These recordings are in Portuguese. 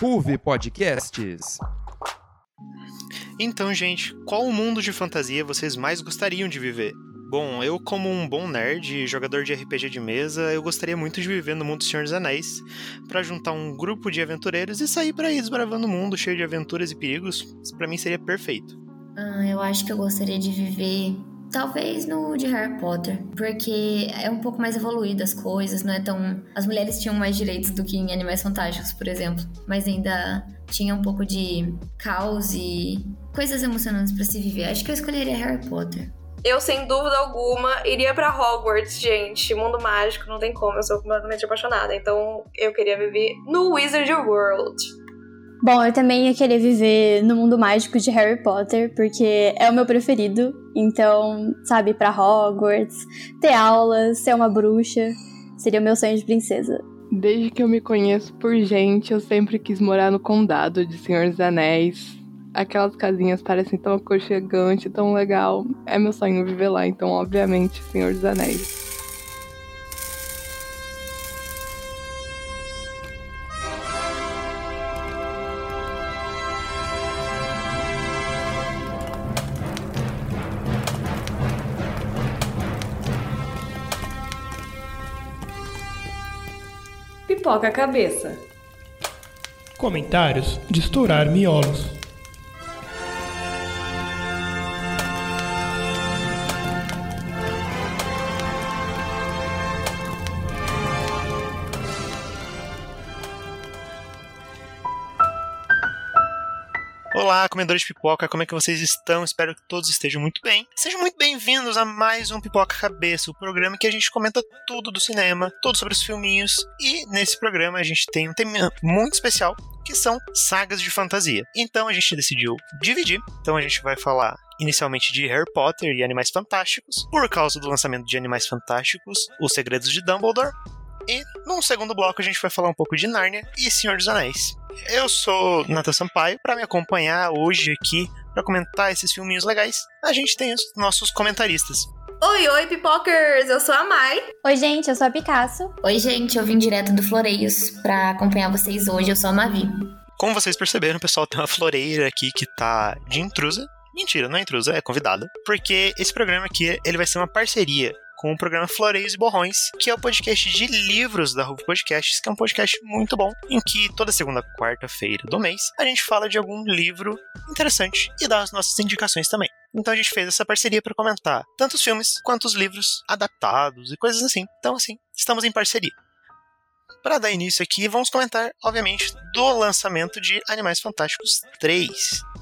Ruve Podcasts. Então, gente, qual o mundo de fantasia vocês mais gostariam de viver? Bom, eu como um bom nerd e jogador de RPG de mesa, eu gostaria muito de viver no mundo do Senhor dos Anéis, para juntar um grupo de aventureiros e sair por aí desbravando o mundo cheio de aventuras e perigos. Para mim seria perfeito. Ah, eu acho que eu gostaria de viver Talvez no de Harry Potter, porque é um pouco mais evoluído as coisas, não é tão. As mulheres tinham mais direitos do que em Animais Fantásticos, por exemplo, mas ainda tinha um pouco de caos e coisas emocionantes para se viver. Acho que eu escolheria Harry Potter. Eu, sem dúvida alguma, iria para Hogwarts, gente. Mundo mágico, não tem como. Eu sou completamente apaixonada. Então, eu queria viver no Wizard World. Bom, eu também ia querer viver no mundo mágico de Harry Potter, porque é o meu preferido. Então, sabe, para Hogwarts, ter aulas, ser uma bruxa, seria o meu sonho de princesa. Desde que eu me conheço por gente, eu sempre quis morar no condado de Senhor dos Anéis. Aquelas casinhas parecem tão aconchegante, tão legal. É meu sonho viver lá, então, obviamente, Senhor dos Anéis. Pipoca a cabeça. Comentários de estourar miolos. Olá, comedores de pipoca, como é que vocês estão? Espero que todos estejam muito bem. Sejam muito bem-vindos a mais um Pipoca Cabeça, o programa que a gente comenta tudo do cinema, tudo sobre os filminhos. E nesse programa a gente tem um tema muito especial, que são sagas de fantasia. Então a gente decidiu dividir. Então a gente vai falar inicialmente de Harry Potter e Animais Fantásticos, por causa do lançamento de Animais Fantásticos, Os Segredos de Dumbledore, e num segundo bloco a gente vai falar um pouco de Nárnia e Senhor dos Anéis. Eu sou Nathan Sampaio, para me acompanhar hoje aqui para comentar esses filminhos legais, a gente tem os nossos comentaristas. Oi, oi, pipokers! Eu sou a Mai. Oi, gente, eu sou a Picasso. Oi, gente, eu vim direto do Floreios para acompanhar vocês hoje. Eu sou a Mavi. Como vocês perceberam, pessoal tem uma floreira aqui que tá de intrusa. Mentira, não é intrusa, é convidada. Porque esse programa aqui, ele vai ser uma parceria com o programa Floreios e Borrões, que é o podcast de livros da Ruve Podcasts, que é um podcast muito bom, em que toda segunda quarta-feira do mês a gente fala de algum livro interessante e dá as nossas indicações também. Então a gente fez essa parceria para comentar tanto os filmes quanto os livros adaptados e coisas assim. Então, assim, estamos em parceria. Para dar início aqui, vamos comentar, obviamente, do lançamento de Animais Fantásticos 3.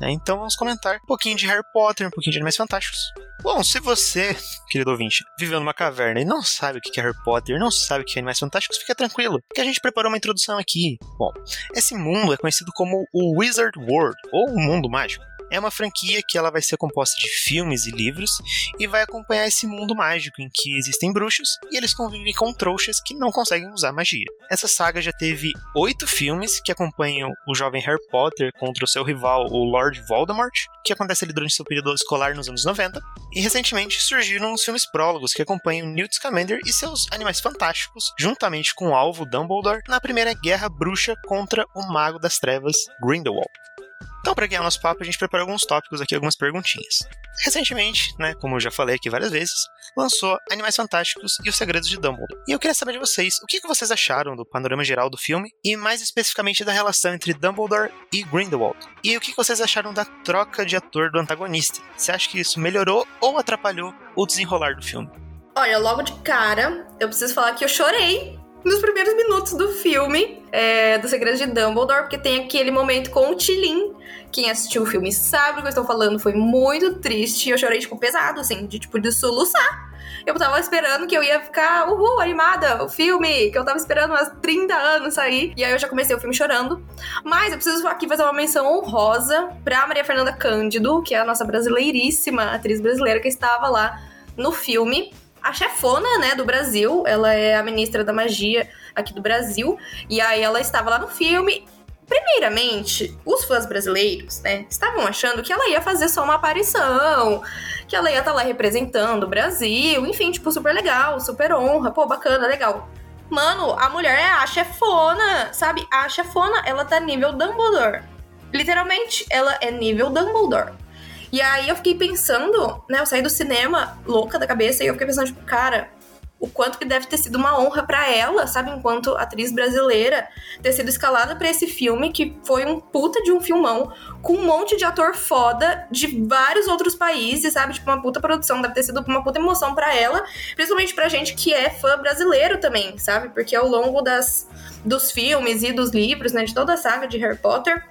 Né? Então vamos comentar um pouquinho de Harry Potter, um pouquinho de Animais Fantásticos. Bom, se você, querido ouvinte, viveu numa caverna e não sabe o que é Harry Potter, não sabe o que é Animais Fantásticos, fica tranquilo, que a gente preparou uma introdução aqui. Bom, esse mundo é conhecido como o Wizard World, ou o Mundo Mágico é uma franquia que ela vai ser composta de filmes e livros e vai acompanhar esse mundo mágico em que existem bruxos e eles convivem com trouxas que não conseguem usar magia. Essa saga já teve oito filmes que acompanham o jovem Harry Potter contra o seu rival, o Lord Voldemort, que acontece ali durante seu período escolar nos anos 90, e recentemente surgiram os filmes prólogos que acompanham Newt Scamander e seus animais fantásticos, juntamente com o alvo Dumbledore, na primeira guerra bruxa contra o Mago das Trevas, Grindelwald. Então, para guiar nosso papo, a gente preparou alguns tópicos aqui, algumas perguntinhas. Recentemente, né, como eu já falei aqui várias vezes, lançou Animais Fantásticos e os Segredos de Dumbledore. E eu queria saber de vocês, o que vocês acharam do panorama geral do filme e mais especificamente da relação entre Dumbledore e Grindelwald. E o que vocês acharam da troca de ator do antagonista? Você acha que isso melhorou ou atrapalhou o desenrolar do filme? Olha, logo de cara, eu preciso falar que eu chorei nos primeiros minutos do filme é, do Segredo de Dumbledore, porque tem aquele momento com o Tilin. Quem assistiu o filme sabe o que eu estou falando, foi muito triste. Eu chorei, tipo, pesado, assim, de tipo, de soluçar. Eu tava esperando que eu ia ficar, uhul, animada, o filme, que eu tava esperando umas 30 anos sair. E aí eu já comecei o filme chorando. Mas eu preciso aqui fazer uma menção honrosa pra Maria Fernanda Cândido, que é a nossa brasileiríssima atriz brasileira que estava lá no filme a chefona, né, do Brasil. Ela é a ministra da magia aqui do Brasil. E aí ela estava lá no filme. Primeiramente, os fãs brasileiros, né, estavam achando que ela ia fazer só uma aparição, que ela ia estar tá lá representando o Brasil, enfim, tipo, super legal, super honra, pô, bacana, legal. Mano, a mulher é a chefona, sabe? A chefona, ela tá nível Dumbledore. Literalmente, ela é nível Dumbledore. E aí eu fiquei pensando, né? Eu saí do cinema louca da cabeça e eu fiquei pensando, tipo, cara, o quanto que deve ter sido uma honra para ela, sabe, enquanto atriz brasileira, ter sido escalada para esse filme que foi um puta de um filmão com um monte de ator foda de vários outros países, sabe, tipo uma puta produção, deve ter sido uma puta emoção para ela, principalmente pra gente que é fã brasileiro também, sabe? Porque ao longo das dos filmes e dos livros, né, de toda a saga de Harry Potter,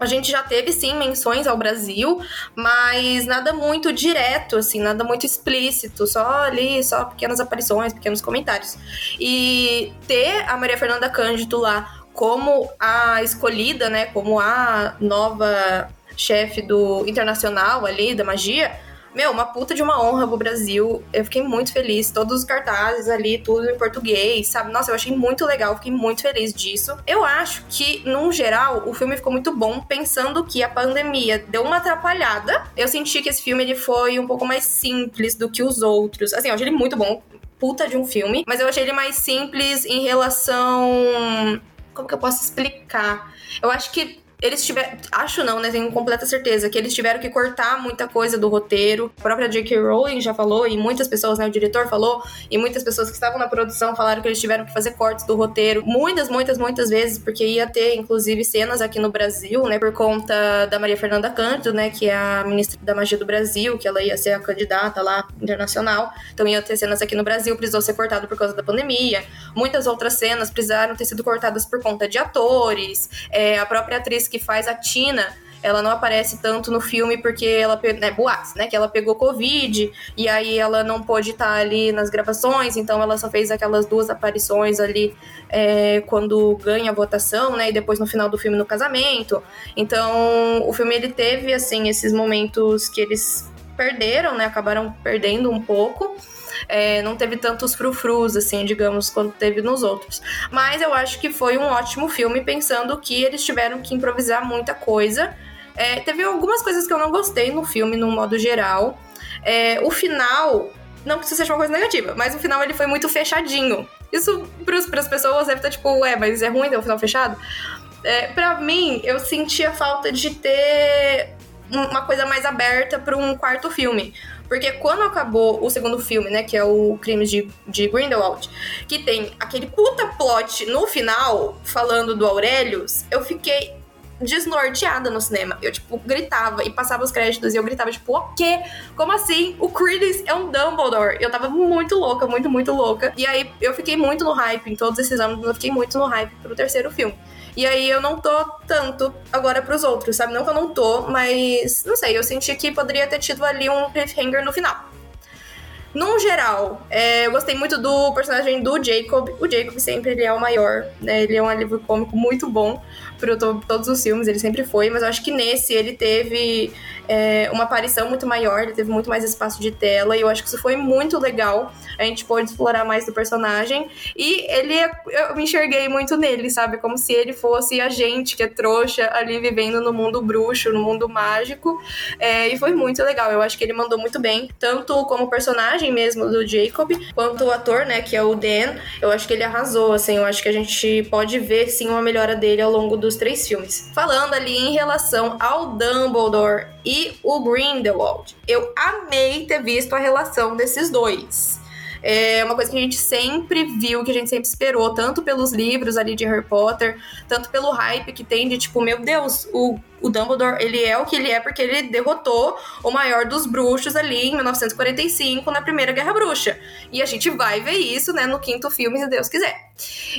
a gente já teve sim menções ao Brasil, mas nada muito direto, assim, nada muito explícito, só ali, só pequenas aparições, pequenos comentários. E ter a Maria Fernanda Cândido lá como a escolhida, né, como a nova chefe do internacional ali da magia, meu, uma puta de uma honra pro Brasil. Eu fiquei muito feliz. Todos os cartazes ali, tudo em português, sabe? Nossa, eu achei muito legal, fiquei muito feliz disso. Eu acho que, num geral, o filme ficou muito bom, pensando que a pandemia deu uma atrapalhada. Eu senti que esse filme ele foi um pouco mais simples do que os outros. Assim, eu achei ele muito bom, puta de um filme, mas eu achei ele mais simples em relação. Como que eu posso explicar? Eu acho que eles tiveram. Acho não, né? Tenho completa certeza que eles tiveram que cortar muita coisa do roteiro. A própria J.K. Rowling já falou, e muitas pessoas, né? O diretor falou, e muitas pessoas que estavam na produção falaram que eles tiveram que fazer cortes do roteiro muitas, muitas, muitas vezes, porque ia ter, inclusive, cenas aqui no Brasil, né? Por conta da Maria Fernanda Cândido, né? Que é a ministra da Magia do Brasil, que ela ia ser a candidata lá internacional. Então ia ter cenas aqui no Brasil, precisou ser cortado por causa da pandemia. Muitas outras cenas precisaram ter sido cortadas por conta de atores. É, a própria atriz que faz a Tina, ela não aparece tanto no filme porque ela, né, né, que ela pegou Covid e aí ela não pôde estar ali nas gravações, então ela só fez aquelas duas aparições ali é, quando ganha a votação, né, e depois no final do filme no casamento. Então, o filme ele teve, assim, esses momentos que eles perderam, né, acabaram perdendo um pouco, é, não teve tantos frufrus, assim, digamos, quanto teve nos outros. Mas eu acho que foi um ótimo filme, pensando que eles tiveram que improvisar muita coisa. É, teve algumas coisas que eu não gostei no filme, no modo geral. É, o final, não que isso seja uma coisa negativa, mas o final ele foi muito fechadinho. Isso para as pessoas deve estar tipo, ué, mas é ruim ter um final fechado? É, para mim, eu sentia falta de ter uma coisa mais aberta para um quarto filme. Porque quando acabou o segundo filme, né, que é o Crimes de, de Grindelwald, que tem aquele puta plot no final, falando do Aurelius, eu fiquei desnorteada no cinema. Eu, tipo, gritava e passava os créditos e eu gritava, tipo, o quê? Como assim? O Credence é um Dumbledore. Eu tava muito louca, muito, muito louca. E aí eu fiquei muito no hype em todos esses anos, eu fiquei muito no hype pro terceiro filme. E aí eu não tô tanto agora pros outros, sabe? Não que eu não tô, mas não sei, eu senti que poderia ter tido ali um cliffhanger no final. Num geral, é, eu gostei muito do personagem do Jacob. O Jacob sempre ele é o maior, né? Ele é um alívio cômico muito bom para todos os filmes, ele sempre foi, mas eu acho que nesse ele teve é, uma aparição muito maior, ele teve muito mais espaço de tela, e eu acho que isso foi muito legal. A gente pôde explorar mais do personagem. E ele, é, eu me enxerguei muito nele, sabe? Como se ele fosse a gente que é trouxa ali vivendo no mundo bruxo, no mundo mágico. É, e foi muito legal. Eu acho que ele mandou muito bem, tanto como personagem mesmo do Jacob, quanto o ator, né, que é o Dan. Eu acho que ele arrasou, assim. Eu acho que a gente pode ver, sim, uma melhora dele ao longo dos três filmes. Falando ali em relação ao Dumbledore e o Grindelwald. Eu amei ter visto a relação desses dois. É uma coisa que a gente sempre viu, que a gente sempre esperou, tanto pelos livros ali de Harry Potter, tanto pelo hype que tem de tipo, meu Deus, o, o Dumbledore, ele é o que ele é porque ele derrotou o maior dos bruxos ali em 1945 na Primeira Guerra Bruxa. E a gente vai ver isso, né, no quinto filme, se Deus quiser.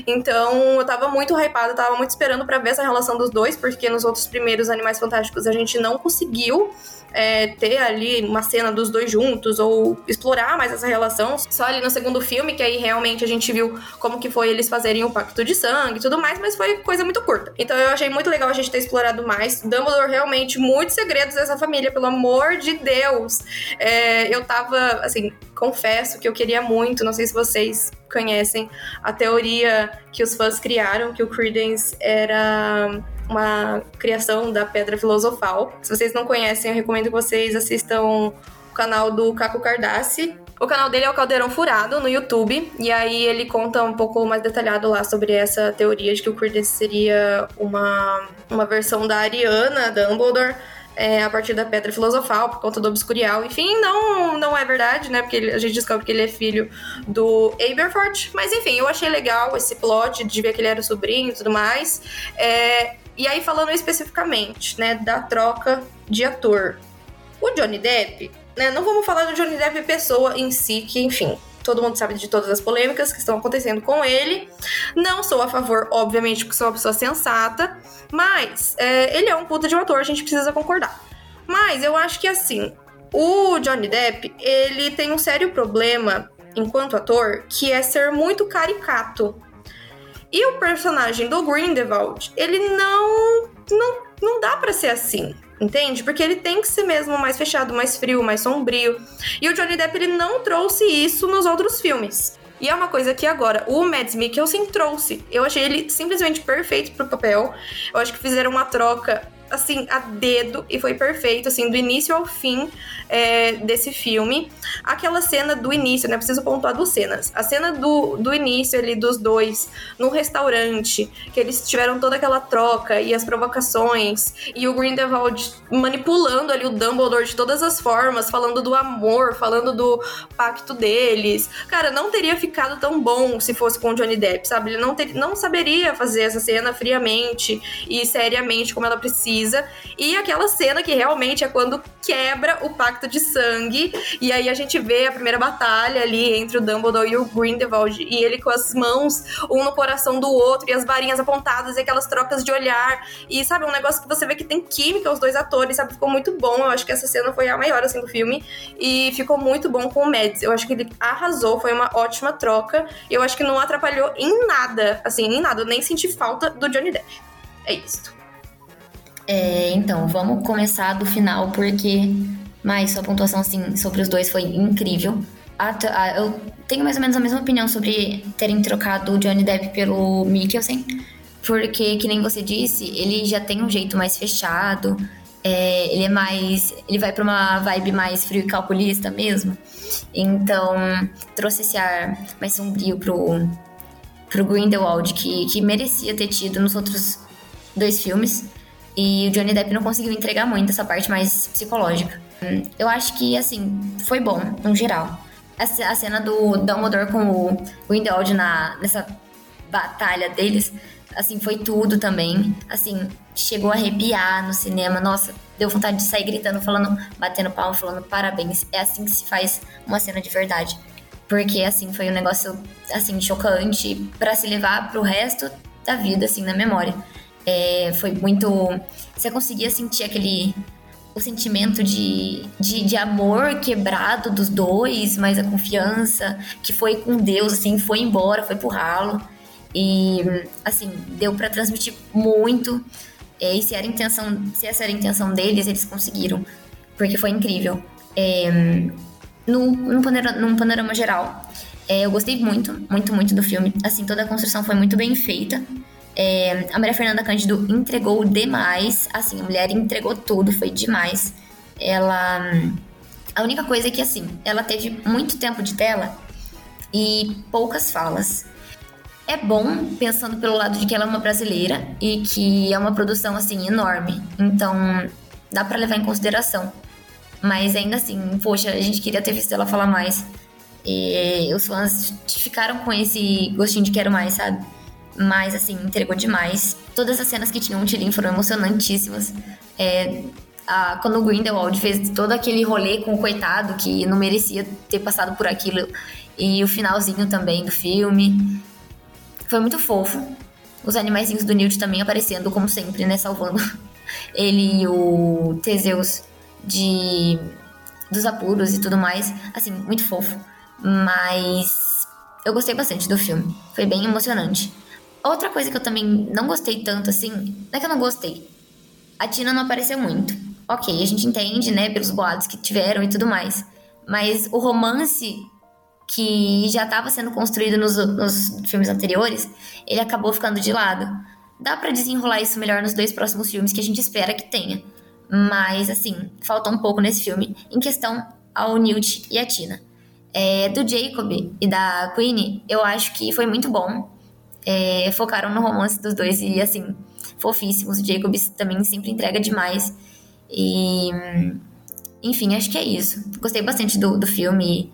Então, eu tava muito hypada, tava muito esperando para ver essa relação dos dois, porque nos outros primeiros Animais Fantásticos a gente não conseguiu é, ter ali uma cena dos dois juntos ou explorar mais essa relação. Só ali no segundo filme, que aí realmente a gente viu como que foi eles fazerem o pacto de sangue e tudo mais, mas foi coisa muito curta. Então eu achei muito legal a gente ter explorado mais. Dumbledore realmente muitos segredos dessa família, pelo amor de Deus. É, eu tava, assim, confesso que eu queria muito, não sei se vocês conhecem a teoria que os fãs criaram que o Credence era uma criação da Pedra Filosofal. Se vocês não conhecem, eu recomendo que vocês assistam o canal do Caco Cardassi, O canal dele é o Caldeirão Furado no YouTube, e aí ele conta um pouco mais detalhado lá sobre essa teoria de que o Credence seria uma, uma versão da Ariana Dumbledore. É, a partir da Pedra Filosofal, por conta do Obscurial. Enfim, não, não é verdade, né? Porque ele, a gente descobre que ele é filho do Aberforth. Mas enfim, eu achei legal esse plot de ver que ele era sobrinho e tudo mais. É, e aí, falando especificamente, né, da troca de ator. O Johnny Depp, né, não vamos falar do Johnny Depp pessoa em si, que enfim, todo mundo sabe de todas as polêmicas que estão acontecendo com ele. Não sou a favor, obviamente, porque sou uma pessoa sensata, mas é, ele é um puta de um ator, a gente precisa concordar. Mas eu acho que assim, o Johnny Depp, ele tem um sério problema enquanto ator, que é ser muito caricato. E o personagem do Grindelwald, ele não não, não dá para ser assim. Entende? Porque ele tem que ser mesmo mais fechado, mais frio, mais sombrio. E o Johnny Depp ele não trouxe isso nos outros filmes. E é uma coisa que agora o Mads Mikkelsen trouxe. Eu achei ele simplesmente perfeito pro papel. Eu acho que fizeram uma troca assim, a dedo e foi perfeito, assim, do início ao fim é, desse filme. Aquela cena do início, né? Preciso pontuar duas cenas. A cena do, do início ali dos dois no restaurante, que eles tiveram toda aquela troca e as provocações, e o Grindelwald manipulando ali o Dumbledore de todas as formas, falando do amor, falando do pacto deles. Cara, não teria ficado tão bom se fosse com o Johnny Depp, sabe? Ele não, ter, não saberia fazer essa cena friamente e seriamente como ela precisa. E aquela cena que realmente é quando quebra o pacto de sangue. E aí a gente vê a primeira batalha ali entre o Dumbledore e o Grindelwald. E ele com as mãos, um no coração do outro, e as varinhas apontadas, e aquelas trocas de olhar. E sabe, um negócio que você vê que tem química os dois atores, sabe? Ficou muito bom. Eu acho que essa cena foi a maior, assim, do filme. E ficou muito bom com o Mads. Eu acho que ele arrasou, foi uma ótima troca. E eu acho que não atrapalhou em nada, assim, em nada. Eu nem senti falta do Johnny Depp. É isso. É, então, vamos começar do final, porque. Mas sua pontuação, assim, sobre os dois foi incrível. Eu tenho mais ou menos a mesma opinião sobre terem trocado o Johnny Depp pelo Mikkelsen, porque, que nem você disse, ele já tem um jeito mais fechado, é, ele é mais. Ele vai pra uma vibe mais frio e calculista mesmo. Então, trouxe esse ar mais sombrio pro, pro Grindelwald, que, que merecia ter tido nos outros dois filmes. E o Johnny Depp não conseguiu entregar muito essa parte mais psicológica. Eu acho que, assim, foi bom, no geral. A cena do Dumbledore com o Grindelwald na, nessa batalha deles, assim, foi tudo também. Assim, chegou a arrepiar no cinema. Nossa, deu vontade de sair gritando, falando, batendo palma, falando parabéns. É assim que se faz uma cena de verdade. Porque, assim, foi um negócio, assim, chocante para se levar pro resto da vida, assim, na memória. É, foi muito. Você conseguia sentir aquele. O sentimento de, de, de, amor quebrado dos dois, mas a confiança que foi com Deus, assim, foi embora, foi pro ralo. E, assim, deu para transmitir muito. É, e se, era intenção, se essa era a intenção deles, eles conseguiram. Porque foi incrível. É, no, num, panorama, num panorama geral, é, eu gostei muito, muito, muito do filme. Assim, toda a construção foi muito bem feita. É, a Maria Fernanda Cândido entregou demais, assim, a mulher entregou tudo, foi demais. Ela. A única coisa é que, assim, ela teve muito tempo de tela e poucas falas. É bom, pensando pelo lado de que ela é uma brasileira e que é uma produção, assim, enorme. Então, dá para levar em consideração. Mas ainda assim, poxa, a gente queria ter visto ela falar mais. E os fãs ficaram com esse gostinho de quero mais, sabe? Mas, assim, entregou demais. Todas as cenas que tinham o Tilin foram emocionantíssimas. É, a, quando o Grindelwald fez todo aquele rolê com o coitado que não merecia ter passado por aquilo. E o finalzinho também do filme. Foi muito fofo. Os animaizinhos do Newt também aparecendo, como sempre, né? Salvando ele e o Teseus de dos apuros e tudo mais. Assim, muito fofo. Mas eu gostei bastante do filme. Foi bem emocionante. Outra coisa que eu também não gostei tanto assim, não é que eu não gostei. A Tina não apareceu muito. Ok, a gente entende, né, pelos boatos que tiveram e tudo mais. Mas o romance que já estava sendo construído nos, nos, filmes anteriores, ele acabou ficando de lado. Dá para desenrolar isso melhor nos dois próximos filmes que a gente espera que tenha. Mas, assim, falta um pouco nesse filme em questão ao Newt e a Tina. É, do Jacob e da Queenie, eu acho que foi muito bom. É, focaram no romance dos dois e, assim, fofíssimos. O Jacob também sempre entrega demais. E, enfim, acho que é isso. Gostei bastante do, do filme.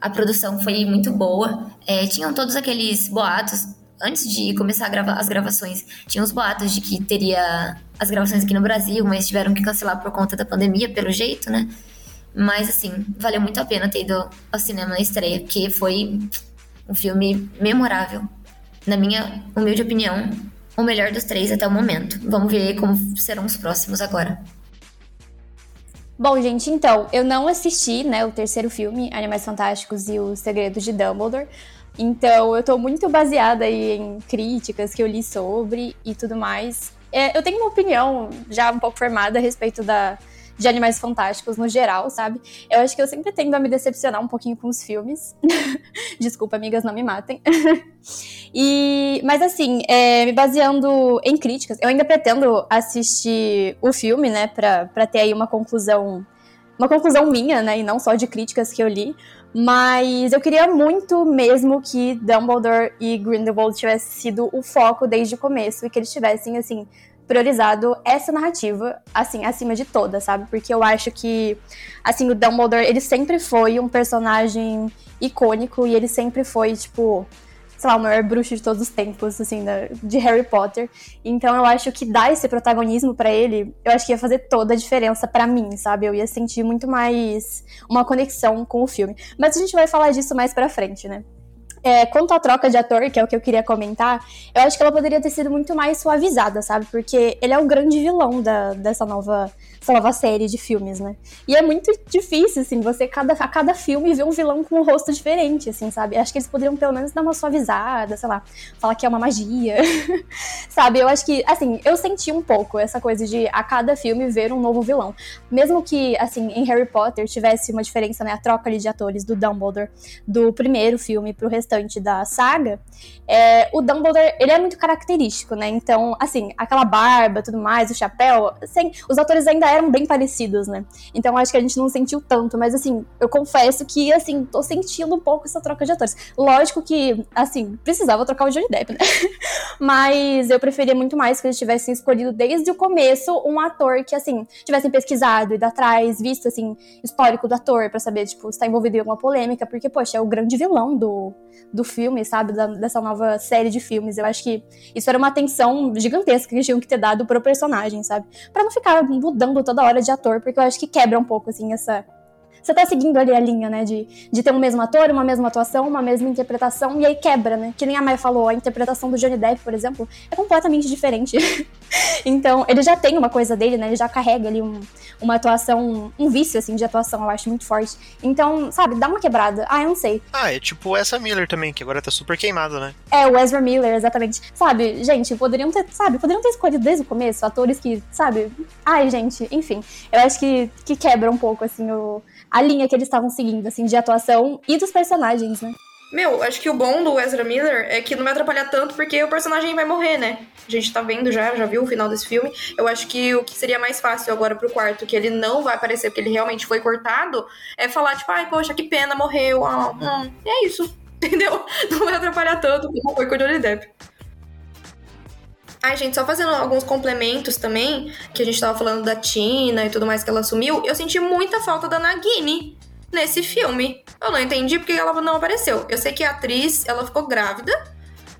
A produção foi muito boa. É, tinham todos aqueles boatos. Antes de começar grava as gravações, tinha os boatos de que teria as gravações aqui no Brasil, mas tiveram que cancelar por conta da pandemia, pelo jeito, né? Mas, assim, valeu muito a pena ter ido ao cinema na estreia, porque foi um filme memorável. Na minha humilde opinião, o melhor dos três até o momento. Vamos ver como serão os próximos agora. Bom, gente, então, eu não assisti, né, o terceiro filme, Animais Fantásticos e os Segredos de Dumbledore. Então, eu tô muito baseada aí em críticas que eu li sobre e tudo mais. É, eu tenho uma opinião já um pouco formada a respeito da, de Animais Fantásticos no geral, sabe? Eu acho que eu sempre tendo a me decepcionar um pouquinho com os filmes. Desculpa, amigas, não me matem. e, mas assim, é, me baseando em críticas, eu ainda pretendo assistir o filme, né, pra, pra ter aí uma conclusão. Uma conclusão minha, né, e não só de críticas que eu li, mas eu queria muito mesmo que Dumbledore e Grindelwald tivessem sido o foco desde o começo e que eles tivessem, assim, priorizado essa narrativa, assim, acima de todas, sabe? Porque eu acho que, assim, o Dumbledore, ele sempre foi um personagem icônico e ele sempre foi, tipo, sei lá, o maior bruxo de todos os tempos, assim, de Harry Potter. Então eu acho que dar esse protagonismo para ele, eu acho que ia fazer toda a diferença para mim, sabe? Eu ia sentir muito mais uma conexão com o filme. Mas a gente vai falar disso mais pra frente, né? É, quanto à troca de ator, que é o que eu queria comentar, eu acho que ela poderia ter sido muito mais suavizada, sabe? Porque ele é o grande vilão da, dessa nova essa nova série de filmes, né? E é muito difícil, assim, você cada, a cada filme ver um vilão com um rosto diferente, assim, sabe? Acho que eles poderiam pelo menos dar uma suavizada, sei lá, falar que é uma magia, sabe? Eu acho que, assim, eu senti um pouco essa coisa de a cada filme ver um novo vilão. Mesmo que, assim, em Harry Potter tivesse uma diferença, né, a troca ali de atores do Dumbledore do primeiro filme pro restante da saga, é, o Dumbledore, ele é muito característico, né? Então, assim, aquela barba, tudo mais, o chapéu, assim, os atores ainda eram bem parecidos, né? Então acho que a gente não sentiu tanto, mas assim, eu confesso que, assim, tô sentindo um pouco essa troca de atores. Lógico que, assim, precisava trocar o Johnny Depp, né? mas eu preferia muito mais que eles tivessem escolhido desde o começo um ator que, assim, tivessem pesquisado, ido atrás, visto, assim, histórico do ator, para saber, tipo, se tá envolvido em alguma polêmica, porque, poxa, é o grande vilão do, do filme, sabe? Da, dessa nova série de filmes. Eu acho que isso era uma atenção gigantesca que eles tinham que ter dado pro personagem, sabe? para não ficar mudando toda hora de ator, porque eu acho que quebra um pouco, assim, essa. Você tá seguindo ali a linha, né? De, de ter um mesmo ator, uma mesma atuação, uma mesma interpretação, e aí quebra, né? Que nem a Maia falou, a interpretação do Johnny Depp, por exemplo, é completamente diferente. então, ele já tem uma coisa dele, né? Ele já carrega ali um, uma atuação, um vício, assim, de atuação, eu acho muito forte. Então, sabe, dá uma quebrada. Ah, eu não sei. Ah, é tipo essa Miller também, que agora tá super queimado, né? É, o Ezra Miller, exatamente. Sabe, gente, poderiam ter, sabe, poderiam ter escolhido desde o começo atores que, sabe, ai, gente, enfim. Eu acho que, que quebra um pouco, assim, o, a linha que eles estavam seguindo, assim, de atuação e dos personagens, né? Meu, acho que o bom do Ezra Miller é que não vai atrapalhar tanto porque o personagem vai morrer, né? A gente tá vendo já, já viu o final desse filme. Eu acho que o que seria mais fácil agora pro quarto, que ele não vai aparecer porque ele realmente foi cortado, é falar, tipo, ai, poxa, que pena, morreu. Ah, hum, é isso. Entendeu? Não vai atrapalhar tanto como foi com o Johnny Depp. Ai, gente, só fazendo alguns complementos também, que a gente tava falando da Tina e tudo mais que ela assumiu, eu senti muita falta da Nagini nesse filme. Eu não entendi porque ela não apareceu. Eu sei que a atriz, ela ficou grávida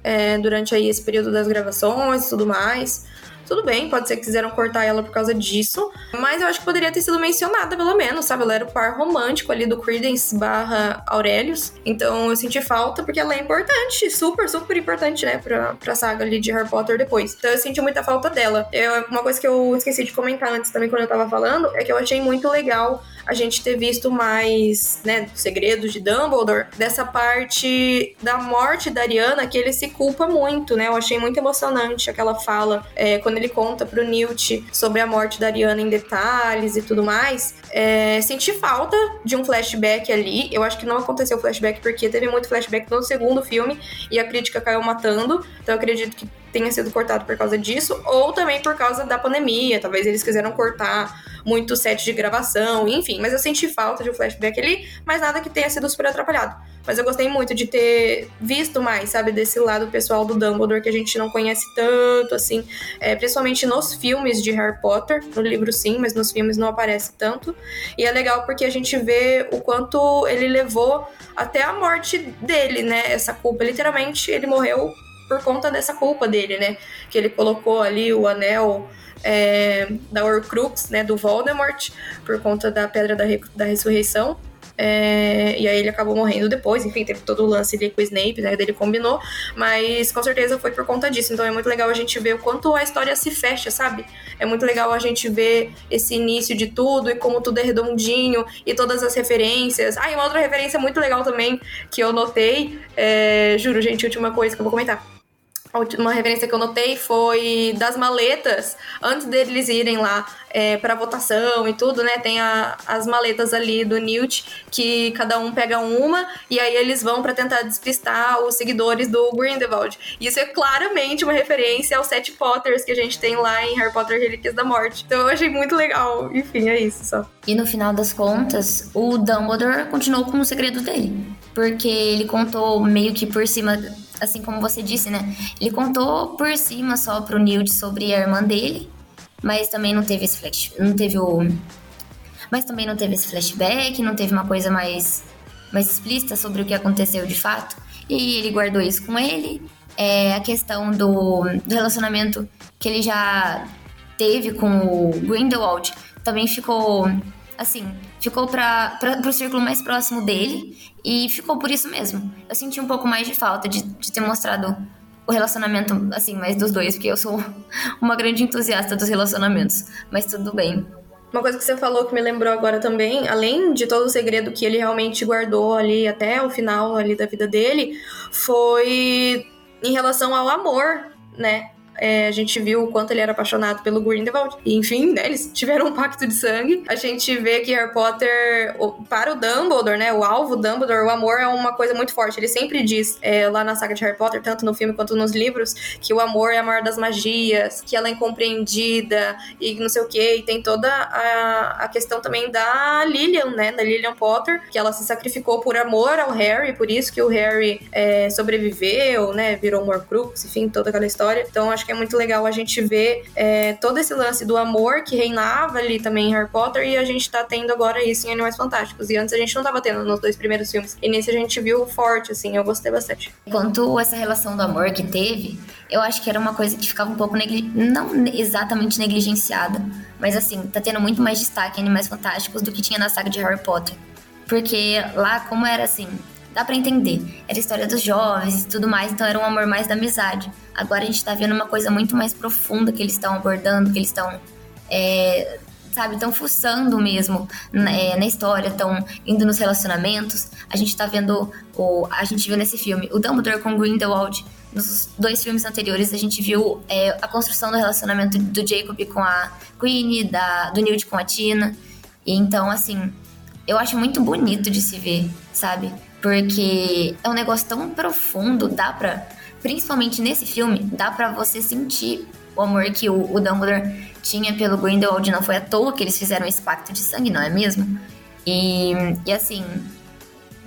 é, durante aí esse período das gravações e tudo mais. Tudo bem, pode ser que quiseram cortar ela por causa disso, mas eu acho que poderia ter sido mencionada pelo menos, sabe? Ela era o par romântico ali do Credence barra Aurelius, então eu senti falta porque ela é importante, super, super importante, né, pra, pra saga ali de Harry Potter depois. Então eu senti muita falta dela. Eu, uma coisa que eu esqueci de comentar antes também quando eu tava falando é que eu achei muito legal a gente ter visto mais, né, segredos de Dumbledore, dessa parte da morte da Ariana, que ele se culpa muito, né? Eu achei muito emocionante aquela fala, é, quando ele conta pro Newt sobre a morte da Ariana em detalhes e tudo mais. É, senti falta de um flashback ali. Eu acho que não aconteceu flashback porque teve muito flashback no segundo filme e a crítica caiu matando. Então eu acredito que tenha sido cortado por causa disso, ou também por causa da pandemia. Talvez eles quiseram cortar muito set de gravação, enfim. Mas eu senti falta de um flashback ali, mas nada que tenha sido super atrapalhado. Mas eu gostei muito de ter visto mais, sabe, desse lado pessoal do Dumbledore que a gente não conhece tanto, assim, é, principalmente nos filmes de Harry Potter. No livro, sim, mas nos filmes não aparece tanto. E é legal porque a gente vê o quanto ele levou até a morte dele, né? Essa culpa. Literalmente, ele morreu por conta dessa culpa dele, né? Que ele colocou ali o anel é, da Horcrux, né? Do Voldemort, por conta da Pedra da, Re da Ressurreição. É, e aí ele acabou morrendo depois, enfim, teve todo o lance ali com o Snape, né? Dele combinou, mas com certeza foi por conta disso. Então é muito legal a gente ver o quanto a história se fecha, sabe? É muito legal a gente ver esse início de tudo e como tudo é redondinho e todas as referências. Ah, e uma outra referência muito legal também que eu notei, é, juro, gente, última coisa que eu vou comentar uma referência que eu notei foi das maletas, antes deles irem lá é, para votação e tudo, né? Tem a, as maletas ali do Newt, que cada um pega uma, e aí eles vão para tentar despistar os seguidores do Grindelwald. Isso é claramente uma referência aos Sete Potters que a gente tem lá em Harry Potter Relíquias da Morte. Então eu achei muito legal. Enfim, é isso só. E no final das contas, o Dumbledore continuou com o segredo dele. Porque ele contou meio que por cima assim como você disse, né? Ele contou por cima só pro Newt sobre a irmã dele, mas também não teve esse flash, não teve o mas também não teve esse flashback, não teve uma coisa mais mais explícita sobre o que aconteceu de fato. E ele guardou isso com ele. É a questão do, do relacionamento que ele já teve com o Grindelwald também ficou assim, ficou para o círculo mais próximo dele e ficou por isso mesmo. Eu senti um pouco mais de falta de, de ter mostrado o relacionamento, assim, mais dos dois, porque eu sou uma grande entusiasta dos relacionamentos, mas tudo bem. Uma coisa que você falou que me lembrou agora também, além de todo o segredo que ele realmente guardou ali até o final ali da vida dele, foi em relação ao amor, né? É, a gente viu o quanto ele era apaixonado pelo Grindelwald. E, enfim, né, eles tiveram um pacto de sangue. A gente vê que Harry Potter, para o Dumbledore, né, o alvo Dumbledore, o amor é uma coisa muito forte. Ele sempre diz, é, lá na saga de Harry Potter, tanto no filme quanto nos livros, que o amor é a maior das magias, que ela é incompreendida e não sei o que. E tem toda a, a questão também da Lillian, né, da Lillian Potter, que ela se sacrificou por amor ao Harry, por isso que o Harry é, sobreviveu, né, virou um Horcrux, enfim, toda aquela história. Então, acho que é muito legal a gente ver é, todo esse lance do amor que reinava ali também em Harry Potter e a gente tá tendo agora isso em Animais Fantásticos. E antes a gente não tava tendo nos dois primeiros filmes. E nesse a gente viu forte, assim, eu gostei bastante. Quanto essa relação do amor que teve, eu acho que era uma coisa que ficava um pouco negli... não exatamente negligenciada, mas assim, tá tendo muito mais destaque em Animais Fantásticos do que tinha na saga de Harry Potter. Porque lá, como era assim, dá para entender. Era história dos jovens e tudo mais, então era um amor mais da amizade. Agora a gente tá vendo uma coisa muito mais profunda que eles estão abordando, que eles estão. É, sabe, estão fuçando mesmo é, na história, estão indo nos relacionamentos. A gente tá vendo. O, a gente viu nesse filme o Dumbledore com Grindelwald. Nos dois filmes anteriores a gente viu é, a construção do relacionamento do Jacob com a Queenie, da, do Newt com a Tina. E então, assim, eu acho muito bonito de se ver, sabe? Porque é um negócio tão profundo, dá pra. Principalmente nesse filme, dá pra você sentir o amor que o, o Dumbledore tinha pelo Grindelwald. Não foi à toa que eles fizeram esse pacto de sangue, não é mesmo? E, e assim,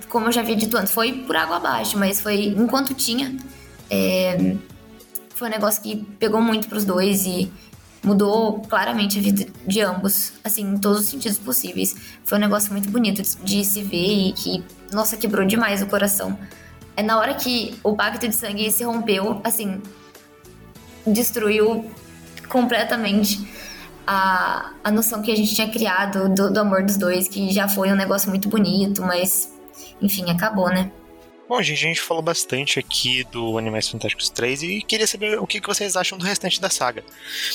como eu já havia dito antes, foi por água abaixo, mas foi enquanto tinha. É, foi um negócio que pegou muito pros dois e mudou claramente a vida de ambos, assim, em todos os sentidos possíveis. Foi um negócio muito bonito de se ver e que, nossa, quebrou demais o coração. É na hora que o pacto de sangue se rompeu, assim, destruiu completamente a, a noção que a gente tinha criado do, do amor dos dois, que já foi um negócio muito bonito, mas, enfim, acabou, né? Bom, gente, a gente falou bastante aqui do Animais Fantásticos 3 e queria saber o que vocês acham do restante da saga.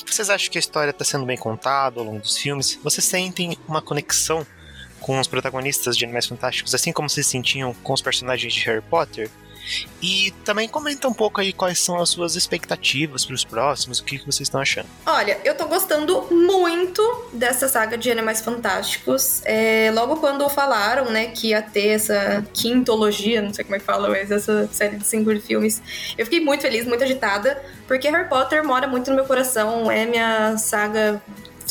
Vocês acham que a história está sendo bem contada ao longo dos filmes? Vocês sentem uma conexão com os protagonistas de Animais Fantásticos, assim como vocês sentiam com os personagens de Harry Potter? E também comenta um pouco aí quais são as suas expectativas para os próximos, o que, que vocês estão achando. Olha, eu tô gostando muito dessa saga de Animais Fantásticos. É, logo quando falaram, né, que ia ter essa quintologia, não sei como é que fala, mas essa série de cinco filmes, eu fiquei muito feliz, muito agitada, porque Harry Potter mora muito no meu coração, é minha saga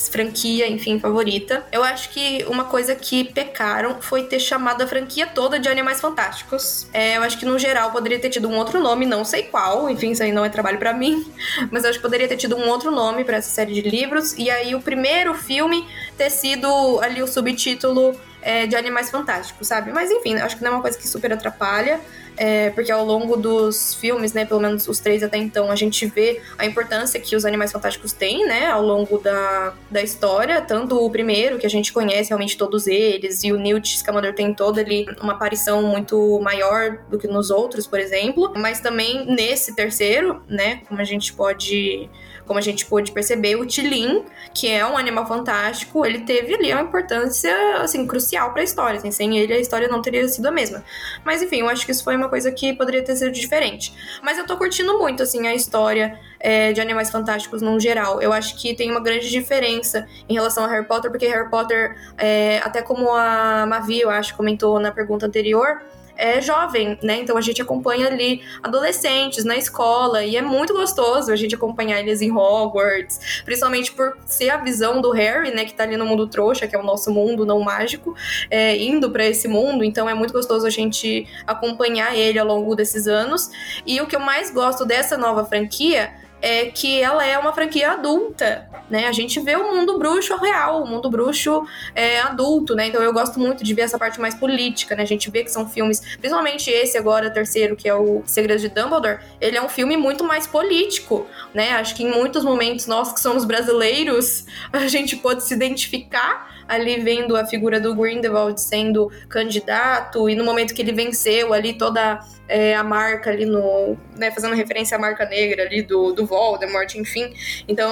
franquia, enfim, favorita. Eu acho que uma coisa que pecaram foi ter chamado a franquia toda de Animais Fantásticos. É, eu acho que no geral poderia ter tido um outro nome, não sei qual, enfim, isso aí não é trabalho para mim, mas eu acho que poderia ter tido um outro nome para essa série de livros. E aí o primeiro filme ter sido ali o subtítulo é, de Animais Fantásticos, sabe? Mas enfim, acho que não é uma coisa que super atrapalha é, porque ao longo dos filmes, né, pelo menos os três até então, a gente vê a importância que os Animais Fantásticos têm, né, ao longo da, da história, tanto o primeiro, que a gente conhece realmente todos eles, e o Newt Scamander tem toda ali uma aparição muito maior do que nos outros, por exemplo, mas também nesse terceiro, né, como a gente pode como a gente pôde perceber, o Tilin, que é um animal fantástico, ele teve ali uma importância, assim, crucial para a história. Assim, sem ele, a história não teria sido a mesma. Mas, enfim, eu acho que isso foi uma coisa que poderia ter sido diferente. Mas eu tô curtindo muito, assim, a história é, de Animais Fantásticos no geral. Eu acho que tem uma grande diferença em relação a Harry Potter, porque Harry Potter, é, até como a Mavi, eu acho, comentou na pergunta anterior, é jovem, né? Então a gente acompanha ali adolescentes na escola e é muito gostoso a gente acompanhar eles em Hogwarts, principalmente por ser a visão do Harry, né, que tá ali no mundo trouxa, que é o nosso mundo não mágico, é, indo para esse mundo. Então é muito gostoso a gente acompanhar ele ao longo desses anos. E o que eu mais gosto dessa nova franquia é que ela é uma franquia adulta, né? A gente vê o mundo bruxo real, o mundo bruxo é, adulto, né? Então eu gosto muito de ver essa parte mais política, né? A gente vê que são filmes, principalmente esse agora, terceiro, que é o Segredos de Dumbledore, ele é um filme muito mais político, né? Acho que em muitos momentos nós que somos brasileiros, a gente pode se identificar ali vendo a figura do Grindelwald sendo candidato e no momento que ele venceu ali toda é, a marca ali no. Né, fazendo referência à marca negra ali do, do Voldemort, enfim. Então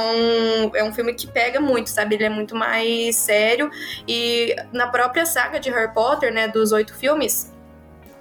é um filme que pega muito, sabe? Ele é muito mais sério. E na própria saga de Harry Potter, né, dos oito filmes,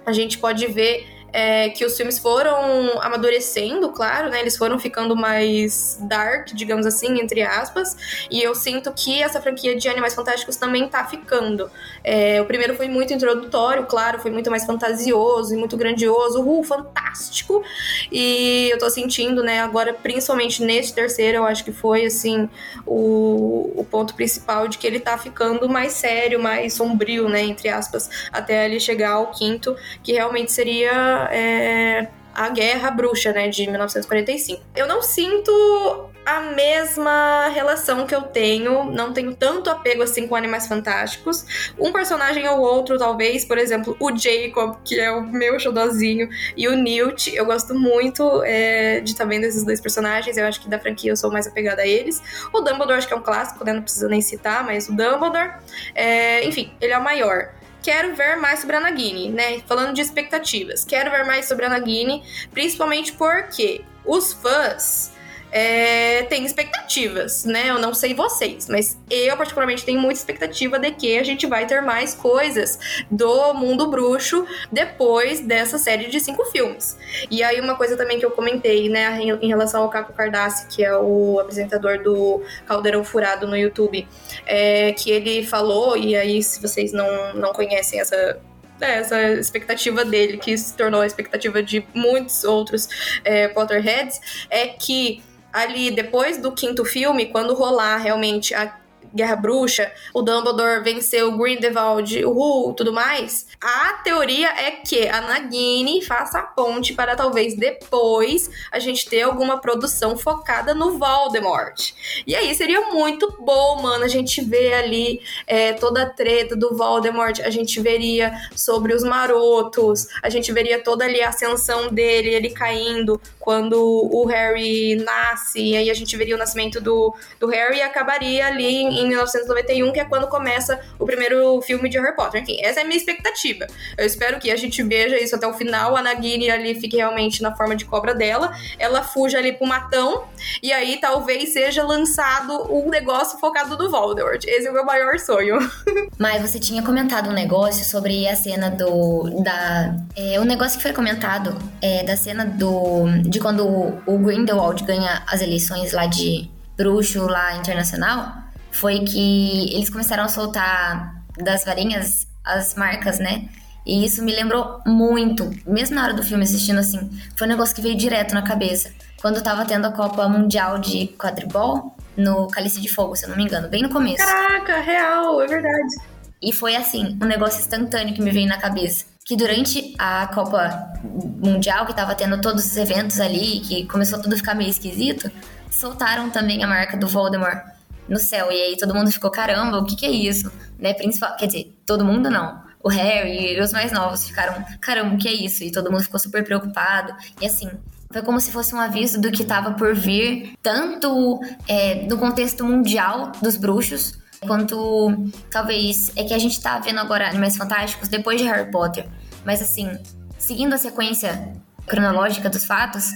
a gente pode ver é, que os filmes foram amadurecendo, claro, né? Eles foram ficando mais dark, digamos assim, entre aspas. E eu sinto que essa franquia de Animais Fantásticos também tá ficando. É, o primeiro foi muito introdutório, claro, foi muito mais fantasioso e muito grandioso, uh, fantástico. E eu tô sentindo, né, agora, principalmente nesse terceiro, eu acho que foi, assim, o, o ponto principal de que ele tá ficando mais sério, mais sombrio, né, entre aspas, até ele chegar ao quinto, que realmente seria é, a Guerra Bruxa, né, de 1945. Eu não sinto a mesma relação que eu tenho, não tenho tanto apego assim com Animais Fantásticos. Um personagem ou outro, talvez, por exemplo, o Jacob, que é o meu xodozinho, e o Newt, eu gosto muito é, de estar tá vendo esses dois personagens, eu acho que da franquia eu sou mais apegada a eles. O Dumbledore acho que é um clássico, né, não precisa nem citar, mas o Dumbledore, é, enfim, ele é o maior quero ver mais sobre a Nagini, né? Falando de expectativas, quero ver mais sobre a Nagini, principalmente porque os fãs é, tem expectativas, né? Eu não sei vocês, mas eu particularmente tenho muita expectativa de que a gente vai ter mais coisas do mundo bruxo depois dessa série de cinco filmes. E aí uma coisa também que eu comentei, né, em relação ao Caco Cardassi, que é o apresentador do Caldeirão Furado no YouTube, é, que ele falou, e aí se vocês não, não conhecem essa é, essa expectativa dele, que se tornou a expectativa de muitos outros é, Potterheads, é que ali depois do quinto filme, quando rolar realmente a Guerra Bruxa, o Dumbledore venceu o Grindelwald, o Hu, tudo mais. A teoria é que a Nagini faça a ponte para talvez depois a gente ter alguma produção focada no Voldemort. E aí seria muito bom, mano, a gente ver ali é, toda a treta do Voldemort, a gente veria sobre os marotos, a gente veria toda ali a ascensão dele, ele caindo quando o Harry nasce, e aí a gente veria o nascimento do, do Harry e acabaria ali em 1991, que é quando começa o primeiro filme de Harry Potter. Enfim, essa é a minha expectativa. Eu espero que a gente veja isso até o final, a Nagini ali fique realmente na forma de cobra dela, ela fuja ali pro matão, e aí talvez seja lançado um negócio focado no Voldemort. Esse é o meu maior sonho. Mas você tinha comentado um negócio sobre a cena do. da. É, um negócio que foi comentado é, da cena do. de quando o Grindelwald ganha as eleições lá de bruxo lá internacional. Foi que eles começaram a soltar das varinhas as marcas, né? E isso me lembrou muito, mesmo na hora do filme assistindo assim, foi um negócio que veio direto na cabeça. Quando tava tendo a Copa Mundial de Quadribol, no Cálice de Fogo, se eu não me engano, bem no começo. Caraca, real, é verdade. E foi assim, um negócio instantâneo que me veio na cabeça. Que durante a Copa Mundial, que tava tendo todos os eventos ali, que começou tudo a ficar meio esquisito, soltaram também a marca do Voldemort no céu. E aí todo mundo ficou, caramba, o que que é isso? Né, principal, quer dizer, todo mundo não. O Harry e os mais novos ficaram, caramba, o que é isso? E todo mundo ficou super preocupado. E assim, foi como se fosse um aviso do que estava por vir, tanto é, no contexto mundial dos bruxos, quanto talvez é que a gente tá vendo agora Animais Fantásticos depois de Harry Potter. Mas assim, seguindo a sequência cronológica dos fatos,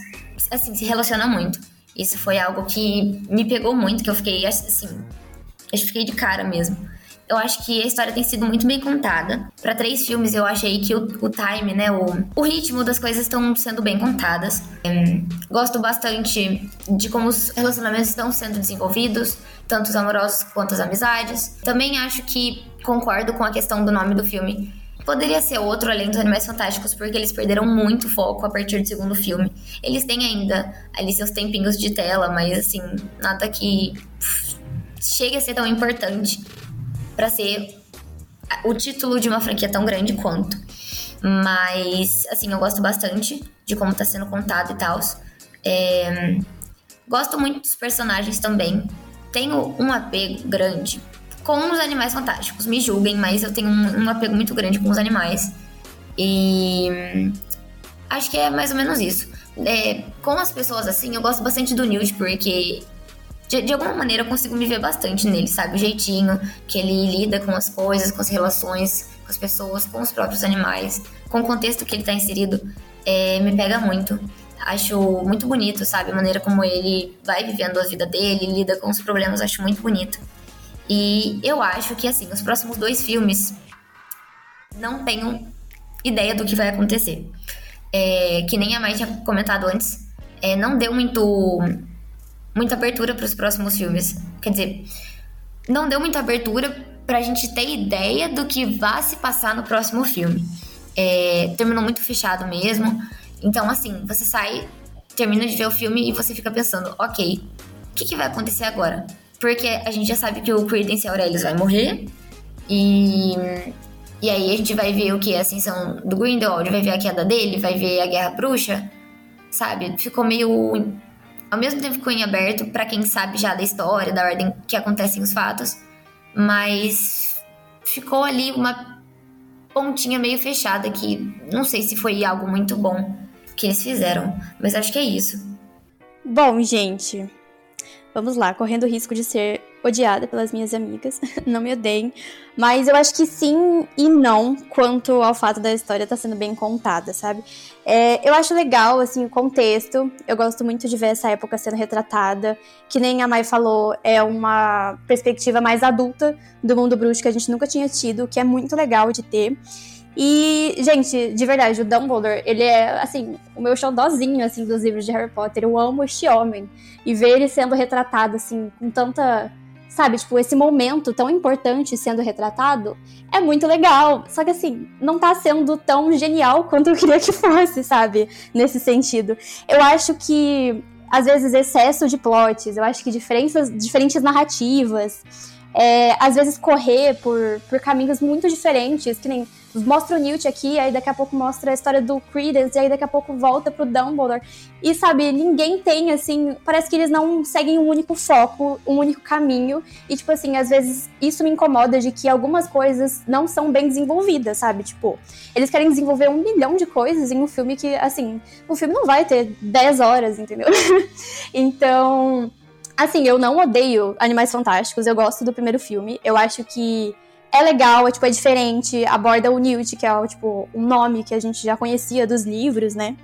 assim, se relaciona muito. Isso foi algo que me pegou muito, que eu fiquei assim, eu fiquei de cara mesmo. Eu acho que a história tem sido muito bem contada. Para três filmes, eu achei que o, o time, né, o, o ritmo das coisas estão sendo bem contadas. Hum, gosto bastante de como os relacionamentos estão sendo desenvolvidos, tanto os amorosos quanto as amizades. Também acho que concordo com a questão do nome do filme. Poderia ser outro além dos Animais Fantásticos, porque eles perderam muito foco a partir do segundo filme. Eles têm ainda ali seus tempinhos de tela, mas assim, nada que chegue a ser tão importante para ser o título de uma franquia tão grande quanto. Mas, assim, eu gosto bastante de como tá sendo contado e tal. É... Gosto muito dos personagens também. Tenho um apego grande com os animais fantásticos. Me julguem, mas eu tenho um, um apego muito grande com os animais. E acho que é mais ou menos isso. É, com as pessoas assim, eu gosto bastante do Newt, porque de, de, alguma maneira eu consigo me ver bastante nele, sabe? O jeitinho que ele lida com as coisas, com as relações, com as pessoas, com os próprios animais, com o contexto que ele tá inserido, é, me pega muito. Acho muito bonito, sabe? A maneira como ele vai vivendo a vida dele, lida com os problemas, acho muito bonito. E eu acho que, assim, os próximos dois filmes não tenho ideia do que vai acontecer. É, que nem a Mai tinha comentado antes, é, não deu muito muita abertura para os próximos filmes. Quer dizer, não deu muita abertura para a gente ter ideia do que vai se passar no próximo filme. É, terminou muito fechado mesmo. Então, assim, você sai, termina de ver o filme e você fica pensando, ok, o que, que vai acontecer agora? Porque a gente já sabe que o Credence Aurelius vai morrer. E, e aí a gente vai ver o que é a ascensão do Grindelwald, vai ver a queda dele, vai ver a Guerra Bruxa, sabe? Ficou meio ao mesmo tempo ficou em aberto para quem sabe já da história, da ordem que acontecem os fatos, mas ficou ali uma pontinha meio fechada que não sei se foi algo muito bom que eles fizeram, mas acho que é isso. Bom, gente, vamos lá, correndo o risco de ser odiada pelas minhas amigas, não me odeiem. Mas eu acho que sim e não quanto ao fato da história estar tá sendo bem contada, sabe? É, eu acho legal, assim, o contexto. Eu gosto muito de ver essa época sendo retratada. Que nem a Mai falou, é uma perspectiva mais adulta do mundo bruxo que a gente nunca tinha tido, que é muito legal de ter. E, gente, de verdade, o Dumbledore, ele é, assim, o meu xodózinho, assim, dos livros de Harry Potter. Eu amo este homem. E ver ele sendo retratado, assim, com tanta sabe, tipo, esse momento tão importante sendo retratado é muito legal. Só que assim, não tá sendo tão genial quanto eu queria que fosse, sabe? Nesse sentido. Eu acho que, às vezes, excesso de plots, eu acho que diferenças, diferentes narrativas, é, às vezes correr por, por caminhos muito diferentes, que nem mostra o Newt aqui, aí daqui a pouco mostra a história do Credence, e aí daqui a pouco volta pro Dumbledore. E sabe, ninguém tem, assim, parece que eles não seguem um único foco, um único caminho. E, tipo assim, às vezes isso me incomoda de que algumas coisas não são bem desenvolvidas, sabe? Tipo, eles querem desenvolver um milhão de coisas em um filme que, assim, o filme não vai ter 10 horas, entendeu? então Assim, eu não odeio Animais Fantásticos, eu gosto do primeiro filme. Eu acho que é legal, é, tipo, é diferente, aborda o Newt, que é tipo, um nome que a gente já conhecia dos livros, né?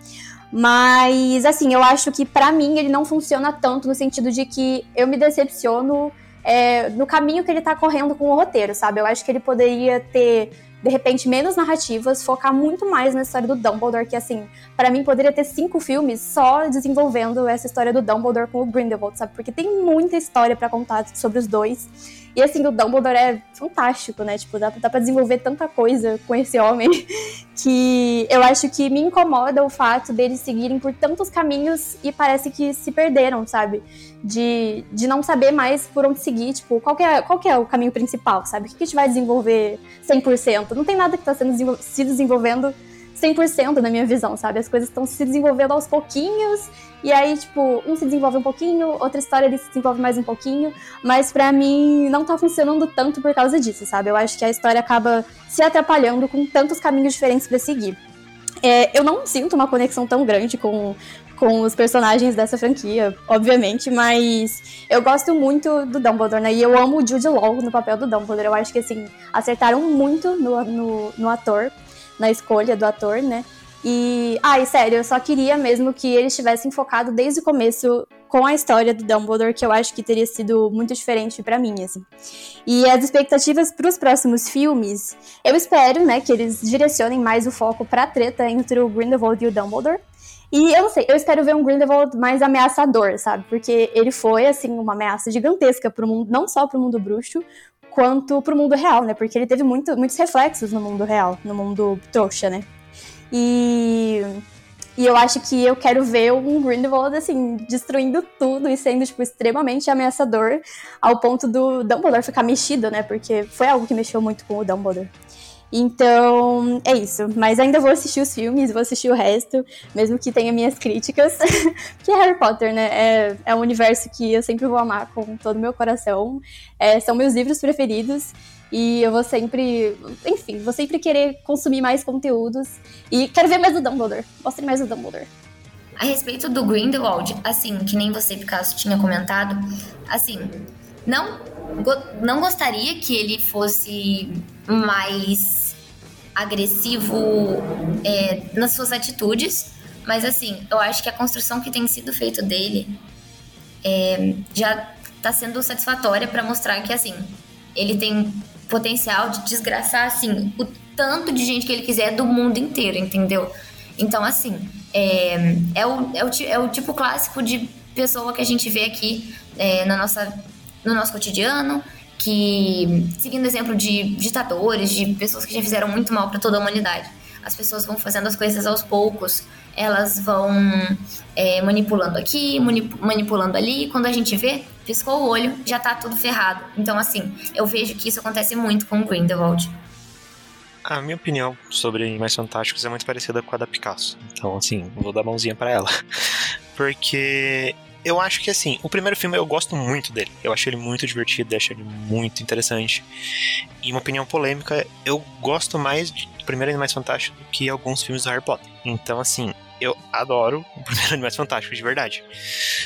Mas, assim, eu acho que para mim ele não funciona tanto no sentido de que eu me decepciono é, no caminho que ele tá correndo com o roteiro, sabe? Eu acho que ele poderia ter de repente, menos narrativas, focar muito mais na história do Dumbledore, que, assim, para mim poderia ter cinco filmes só desenvolvendo essa história do Dumbledore com o Grindelwald, sabe? Porque tem muita história para contar sobre os dois. E assim, o Dumbledore é fantástico, né? Tipo, dá, dá pra desenvolver tanta coisa com esse homem que eu acho que me incomoda o fato deles seguirem por tantos caminhos e parece que se perderam, sabe? De, de não saber mais por onde seguir, tipo, qual é, qual é o caminho principal, sabe? O que, que a gente vai desenvolver 100%? Não tem nada que tá sendo se desenvolvendo 100% na minha visão, sabe? As coisas estão se desenvolvendo aos pouquinhos, e aí, tipo, um se desenvolve um pouquinho, outra história ele se desenvolve mais um pouquinho, mas para mim não tá funcionando tanto por causa disso, sabe? Eu acho que a história acaba se atrapalhando com tantos caminhos diferentes para seguir. É, eu não sinto uma conexão tão grande com, com os personagens dessa franquia, obviamente, mas eu gosto muito do Dumbledore, né? E eu amo o Jude Law no papel do Dumbledore. Eu acho que, assim, acertaram muito no, no, no ator na escolha do ator, né? E, ai, ah, sério, eu só queria mesmo que eles tivessem focado desde o começo com a história do Dumbledore, que eu acho que teria sido muito diferente para mim, assim. E as expectativas para os próximos filmes, eu espero, né, que eles direcionem mais o foco para a treta entre o Grindelwald e o Dumbledore. E eu não sei, eu espero ver um Grindelwald mais ameaçador, sabe? Porque ele foi, assim, uma ameaça gigantesca pro mundo, não só pro mundo bruxo, quanto pro mundo real, né? Porque ele teve muito, muitos reflexos no mundo real, no mundo trouxa, né? E, e eu acho que eu quero ver um Grindelwald, assim, destruindo tudo e sendo, tipo, extremamente ameaçador ao ponto do Dumbledore ficar mexido, né? Porque foi algo que mexeu muito com o Dumbledore. Então, é isso. Mas ainda vou assistir os filmes, vou assistir o resto, mesmo que tenha minhas críticas. que é Harry Potter, né? É, é um universo que eu sempre vou amar com todo o meu coração. É, são meus livros preferidos. E eu vou sempre, enfim, vou sempre querer consumir mais conteúdos. E quero ver mais do Dumbledore. Mostrem mais do Dumbledore. A respeito do Grindelwald, assim, que nem você, Picasso, tinha comentado, assim, não, não gostaria que ele fosse mais agressivo é, nas suas atitudes, mas assim, eu acho que a construção que tem sido feita dele é, já está sendo satisfatória para mostrar que assim ele tem potencial de desgraçar assim o tanto de gente que ele quiser do mundo inteiro, entendeu? Então assim é, é, o, é, o, é o tipo clássico de pessoa que a gente vê aqui é, na nossa, no nosso cotidiano que, seguindo o exemplo de ditadores, de pessoas que já fizeram muito mal para toda a humanidade, as pessoas vão fazendo as coisas aos poucos, elas vão é, manipulando aqui, manipulando ali, quando a gente vê, piscou o olho, já tá tudo ferrado. Então, assim, eu vejo que isso acontece muito com o Grindelwald. A minha opinião sobre Animais Fantásticos é muito parecida com a da Picasso. Então, assim, vou dar mãozinha para ela. Porque eu acho que assim, o primeiro filme eu gosto muito dele. Eu acho ele muito divertido, acho ele muito interessante. E uma opinião polêmica, eu gosto mais de primeiro Animais Fantásticos do que alguns filmes do Harry Potter. Então, assim, eu adoro o primeiro Animais Fantásticos, de verdade.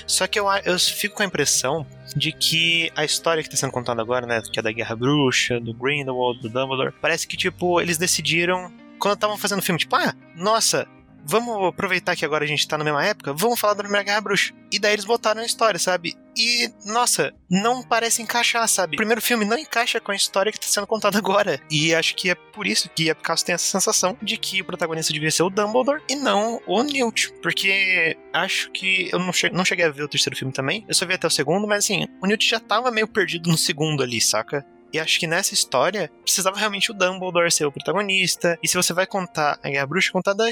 Só que eu, eu fico com a impressão de que a história que está sendo contada agora, né, que é da Guerra Bruxa, do Grindelwald, do Dumbledore, parece que, tipo, eles decidiram quando estavam fazendo o filme, tipo, ah, nossa, vamos aproveitar que agora a gente tá na mesma época, vamos falar Primeira Guerra Bruxa. E daí eles botaram a história, sabe? E, nossa, não parece encaixar, sabe? O primeiro filme não encaixa com a história que tá sendo contada agora. E acho que é por isso que a Picasso tem essa sensação de que o protagonista devia ser o Dumbledore e não o Newt. Porque acho que eu não cheguei, não cheguei a ver o terceiro filme também. Eu só vi até o segundo, mas assim, o Newt já tava meio perdido no segundo ali, saca? E acho que nessa história precisava realmente o Dumbledore ser o protagonista. E se você vai contar a Guerra Bruxa, contar da,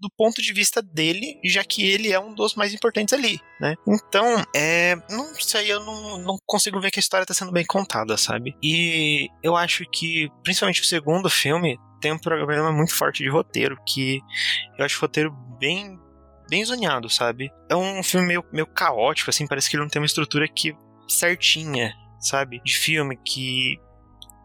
do ponto de vista dele, já que ele é um dos mais importantes ali, né? Então, é, não sei, eu não, não consigo ver que a história está sendo bem contada, sabe? E eu acho que, principalmente o segundo filme, tem um problema muito forte de roteiro, que eu acho o roteiro bem bem zoneado, sabe? É um filme meio, meio caótico, assim, parece que ele não tem uma estrutura que certinha, sabe? De filme que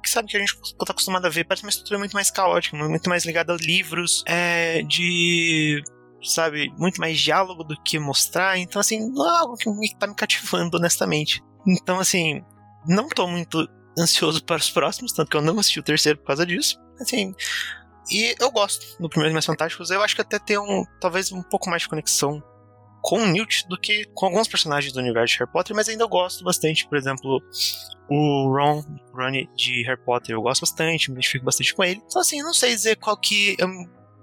que sabe que a gente tá acostumado a ver, parece uma estrutura muito mais caótica, muito mais ligada a livros, é, de sabe? Muito mais diálogo do que mostrar. Então, assim, não é algo que me, tá me cativando, honestamente. Então, assim, não tô muito ansioso para os próximos, tanto que eu não assisti o terceiro por causa disso. Assim, e eu gosto do primeiro Mais Fantásticos. Eu acho que até tem um, talvez um pouco mais de conexão com Newt do que com alguns personagens do universo de Harry Potter, mas ainda eu gosto bastante, por exemplo, o Ron, Ronnie de Harry Potter, eu gosto bastante, me identifico bastante com ele. Então, assim, não sei dizer qual que eu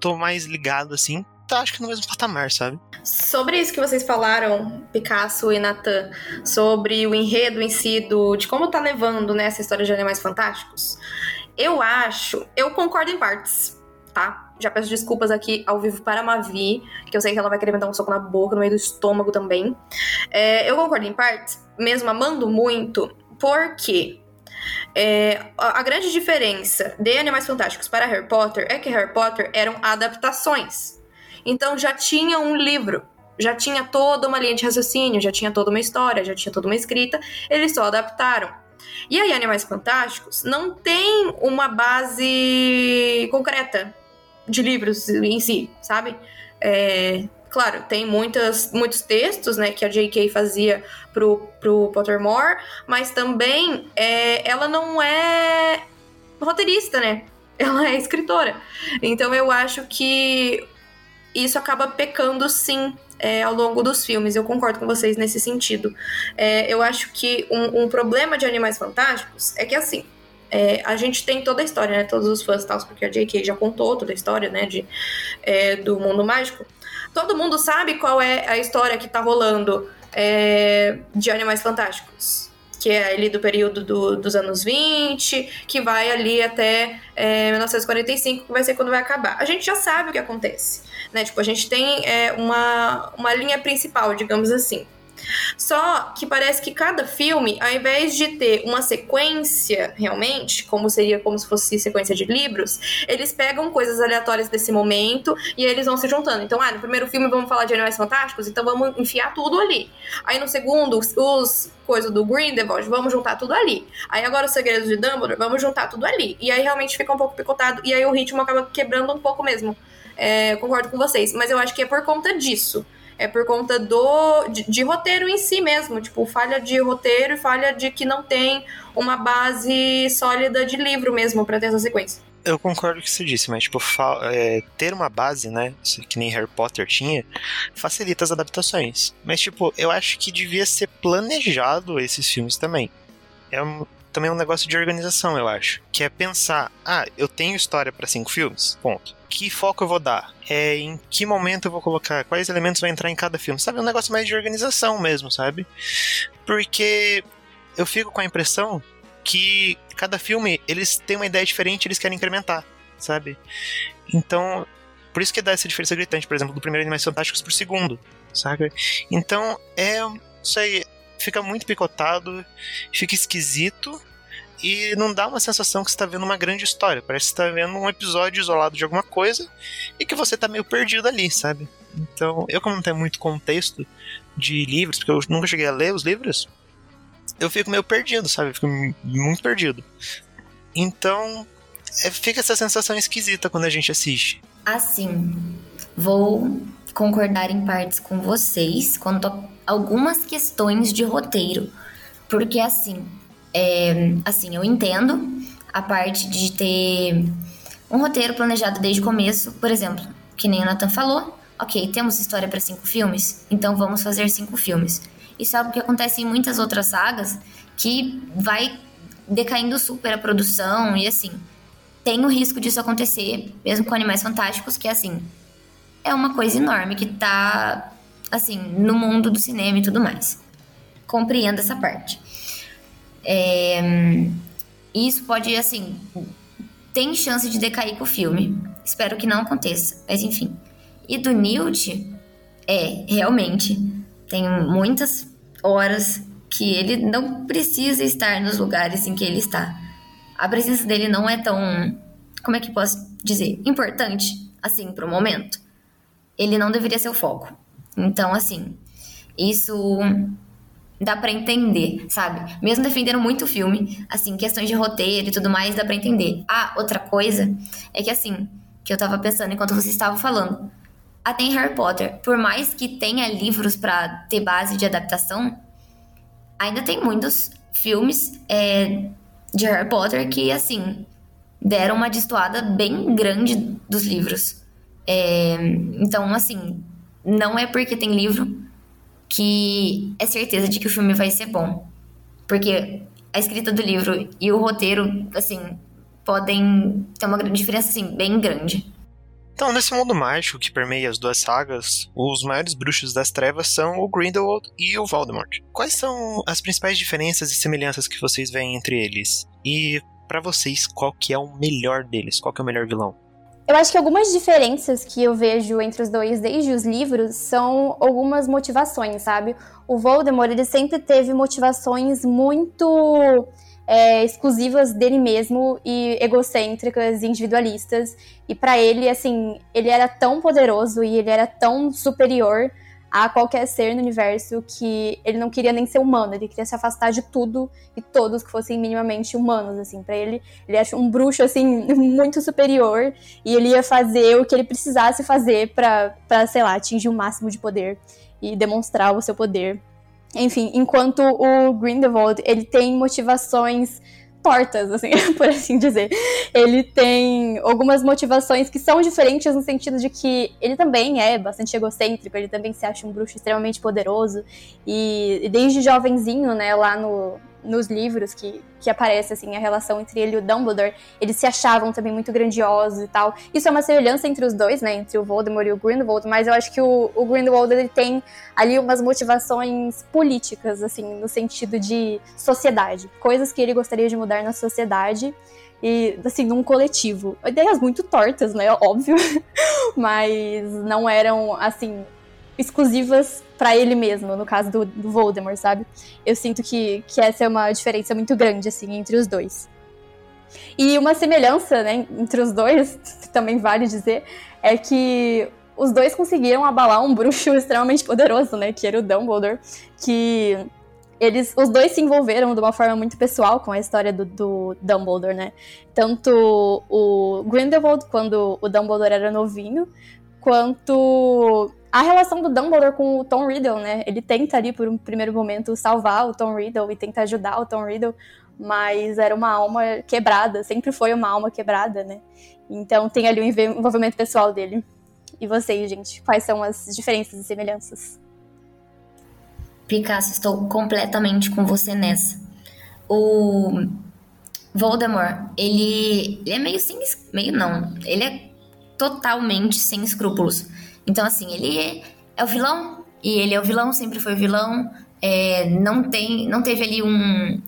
tô mais ligado, assim, tá, acho que no mesmo patamar, sabe? Sobre isso que vocês falaram, Picasso e Nathan, sobre o enredo em si do, de como tá levando né, essa história de Animais Fantásticos, eu acho, eu concordo em partes, tá? Já peço desculpas aqui ao vivo para a Mavi, que eu sei que ela vai querer me dar um soco na boca, no meio do estômago também. É, eu concordo em partes, mesmo amando muito, porque é, a grande diferença de Animais Fantásticos para Harry Potter é que Harry Potter eram adaptações. Então já tinha um livro, já tinha toda uma linha de raciocínio, já tinha toda uma história, já tinha toda uma escrita, eles só adaptaram. E aí, Animais Fantásticos não tem uma base concreta de livros em si, sabe? É, claro, tem muitas, muitos textos, né, que a J.K. fazia pro, pro Pottermore, mas também é, ela não é roteirista, né? Ela é escritora. Então eu acho que isso acaba pecando sim é, ao longo dos filmes. Eu concordo com vocês nesse sentido. É, eu acho que um, um, problema de Animais Fantásticos é que assim. É, a gente tem toda a história, né? Todos os fãs tal, porque a J.K. já contou toda a história, né? De, é, do mundo mágico. Todo mundo sabe qual é a história que tá rolando é, de Animais Fantásticos que é ali do período do, dos anos 20, que vai ali até é, 1945, que vai ser quando vai acabar. A gente já sabe o que acontece, né? Tipo, a gente tem é, uma, uma linha principal, digamos assim. Só que parece que cada filme, ao invés de ter uma sequência realmente, como seria como se fosse sequência de livros, eles pegam coisas aleatórias desse momento e eles vão se juntando. Então, ah, no primeiro filme vamos falar de animais fantásticos, então vamos enfiar tudo ali. Aí no segundo, os, os coisas do Grindelwald, vamos juntar tudo ali. Aí agora os segredos de Dumbledore, vamos juntar tudo ali. E aí realmente fica um pouco picotado e aí o ritmo acaba quebrando um pouco mesmo. É, concordo com vocês, mas eu acho que é por conta disso é por conta do de, de, roteiro em si mesmo, tipo, falha de roteiro e falha de que não tem uma base sólida de livro mesmo para ter essa sequência. Eu concordo com o que você disse, mas tipo, é, ter uma base, né, que nem Harry Potter tinha, facilita as adaptações. Mas tipo, eu acho que devia ser planejado esses filmes também. É um, também um negócio de organização, eu acho. Que é pensar, ah, eu tenho história para cinco filmes, ponto. Que foco eu vou dar? É, em que momento eu vou colocar? Quais elementos vão entrar em cada filme? Sabe, um negócio mais de organização mesmo, sabe? Porque eu fico com a impressão que cada filme, eles têm uma ideia diferente, eles querem incrementar, sabe? Então, por isso que dá essa diferença gritante, por exemplo, do primeiro Animais Fantásticos pro segundo, sabe? Então, é isso aí, fica muito picotado, fica esquisito e não dá uma sensação que você está vendo uma grande história. Parece que está vendo um episódio isolado de alguma coisa e que você está meio perdido ali, sabe? Então, eu como não tenho muito contexto de livros, porque eu nunca cheguei a ler os livros, eu fico meio perdido, sabe? Fico muito perdido. Então, é, fica essa sensação esquisita quando a gente assiste. Assim, vou concordar em partes com vocês quanto a algumas questões de roteiro. Porque assim, é, assim, eu entendo a parte de ter um roteiro planejado desde o começo, por exemplo, que nem o Nathan falou. Ok, temos história para cinco filmes, então vamos fazer cinco filmes. Isso é algo que acontece em muitas outras sagas, que vai decaindo super a produção e assim. Tem o risco disso acontecer, mesmo com Animais Fantásticos, que assim, é uma coisa enorme que tá, assim, no mundo do cinema e tudo mais. Compreendo essa parte. É, isso pode, assim, tem chance de decair com o filme. Espero que não aconteça, mas enfim. E do Newt, é, realmente, tem muitas horas que ele não precisa estar nos lugares em que ele está. A presença dele não é tão, como é que posso dizer, importante assim pro momento. Ele não deveria ser o foco. Então, assim, isso dá para entender, sabe? Mesmo defendendo muito o filme, assim, questões de roteiro e tudo mais, dá para entender. Ah, outra coisa é que assim, que eu tava pensando enquanto você estava falando. até em Harry Potter. Por mais que tenha livros para ter base de adaptação, ainda tem muitos filmes é, de Harry Potter que, assim, deram uma destoada bem grande dos livros. É, então, assim, não é porque tem livro que é certeza de que o filme vai ser bom. Porque a escrita do livro e o roteiro, assim, podem ter uma diferença, assim, bem grande. Então, nesse mundo mágico que permeia as duas sagas, os maiores bruxos das trevas são o Grindelwald e o Voldemort. Quais são as principais diferenças e semelhanças que vocês veem entre eles? E para vocês, qual que é o melhor deles? Qual que é o melhor vilão? Eu acho que algumas diferenças que eu vejo entre os dois desde os livros são algumas motivações, sabe? O Voldemort, ele sempre teve motivações muito é, exclusivas dele mesmo e egocêntricas, individualistas. E para ele, assim, ele era tão poderoso e ele era tão superior a qualquer ser no universo que ele não queria nem ser humano, ele queria se afastar de tudo e todos que fossem minimamente humanos, assim, para ele, ele acha um bruxo assim muito superior e ele ia fazer o que ele precisasse fazer para, sei lá, atingir o máximo de poder e demonstrar o seu poder. Enfim, enquanto o Grindelwald, ele tem motivações tortas, assim, por assim dizer. Ele tem algumas motivações que são diferentes no sentido de que ele também é bastante egocêntrico, ele também se acha um bruxo extremamente poderoso e desde jovenzinho, né, lá no, nos livros que, que aparece assim a relação entre ele e o Dumbledore, eles se achavam também muito grandiosos e tal. Isso é uma semelhança entre os dois, né, entre o Voldemort e o Grindelwald, mas eu acho que o, o Grindelwald ele tem ali umas motivações políticas, assim, no sentido de sociedade, coisas que ele gostaria de mudar na sociedade e assim num coletivo. Ideias muito tortas, né, óbvio, mas não eram assim exclusivas para ele mesmo, no caso do, do, Voldemort, sabe? Eu sinto que, que essa é uma diferença muito grande, assim, entre os dois. E uma semelhança, né, entre os dois, também vale dizer, é que os dois conseguiram abalar um bruxo extremamente poderoso, né, que era o Dumbledore, que eles, os dois se envolveram de uma forma muito pessoal com a história do, do Dumbledore, né? Tanto o Grindelwald, quando o Dumbledore era novinho, quanto a relação do Dumbledore com o Tom Riddle, né? Ele tenta ali, por um primeiro momento, salvar o Tom Riddle e tenta ajudar o Tom Riddle, mas era uma alma quebrada, sempre foi uma alma quebrada, né? Então tem ali o um envolvimento pessoal dele. E vocês, gente, quais são as diferenças e semelhanças? Picasso, estou completamente com você nessa. O Voldemort, ele, ele é meio sem. meio não. Ele é totalmente sem escrúpulos. Então, assim, ele é, é o vilão, e ele é o vilão, sempre foi o vilão. É, não, tem, não teve ali um,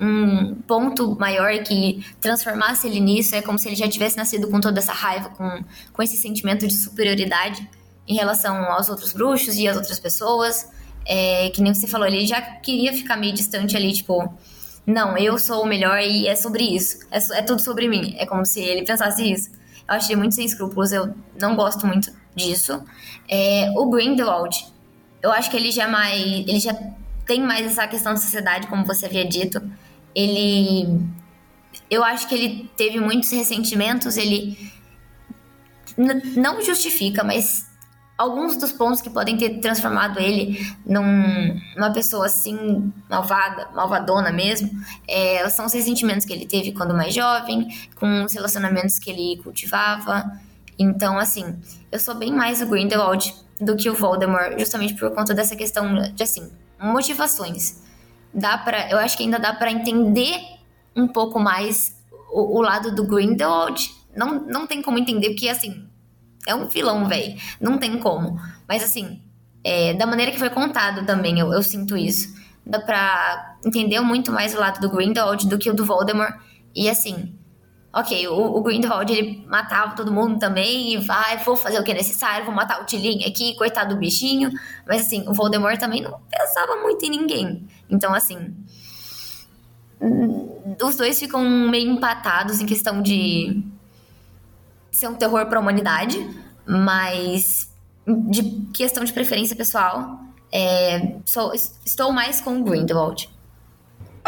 um ponto maior que transformasse ele nisso. É como se ele já tivesse nascido com toda essa raiva, com, com esse sentimento de superioridade em relação aos outros bruxos e às outras pessoas. É, que nem você falou, ele já queria ficar meio distante ali, tipo, não, eu sou o melhor e é sobre isso. É, é tudo sobre mim. É como se ele pensasse isso. Eu achei muito sem escrúpulos, eu não gosto muito disso. É, o Grindelwald, eu acho que ele já é mais. Ele já tem mais essa questão da sociedade, como você havia dito. Ele. Eu acho que ele teve muitos ressentimentos, ele. Não justifica, mas alguns dos pontos que podem ter transformado ele num, numa pessoa assim, malvada, malvadona mesmo, é, são os ressentimentos que ele teve quando mais jovem, com os relacionamentos que ele cultivava. Então, assim, eu sou bem mais o Grindelwald do que o Voldemort, justamente por conta dessa questão de, assim, motivações. Dá para, eu acho que ainda dá para entender um pouco mais o, o, lado do Grindelwald. Não, não tem como entender, porque, assim, é um vilão, velho. Não tem como. Mas, assim, é, da maneira que foi contado também, eu, eu sinto isso. Dá pra entender muito mais o lado do Grindelwald do que o do Voldemort. E, assim, ok, o, o ele matava todo mundo também e vai, vou fazer o que é necessário, vou matar o Tilinho aqui, coitado do bichinho. Mas assim, o Voldemort também não pensava muito em ninguém. Então, assim. Os dois ficam meio empatados em questão de ser um terror para a humanidade, mas de questão de preferência pessoal, é, sou, estou mais com o Grindelwald.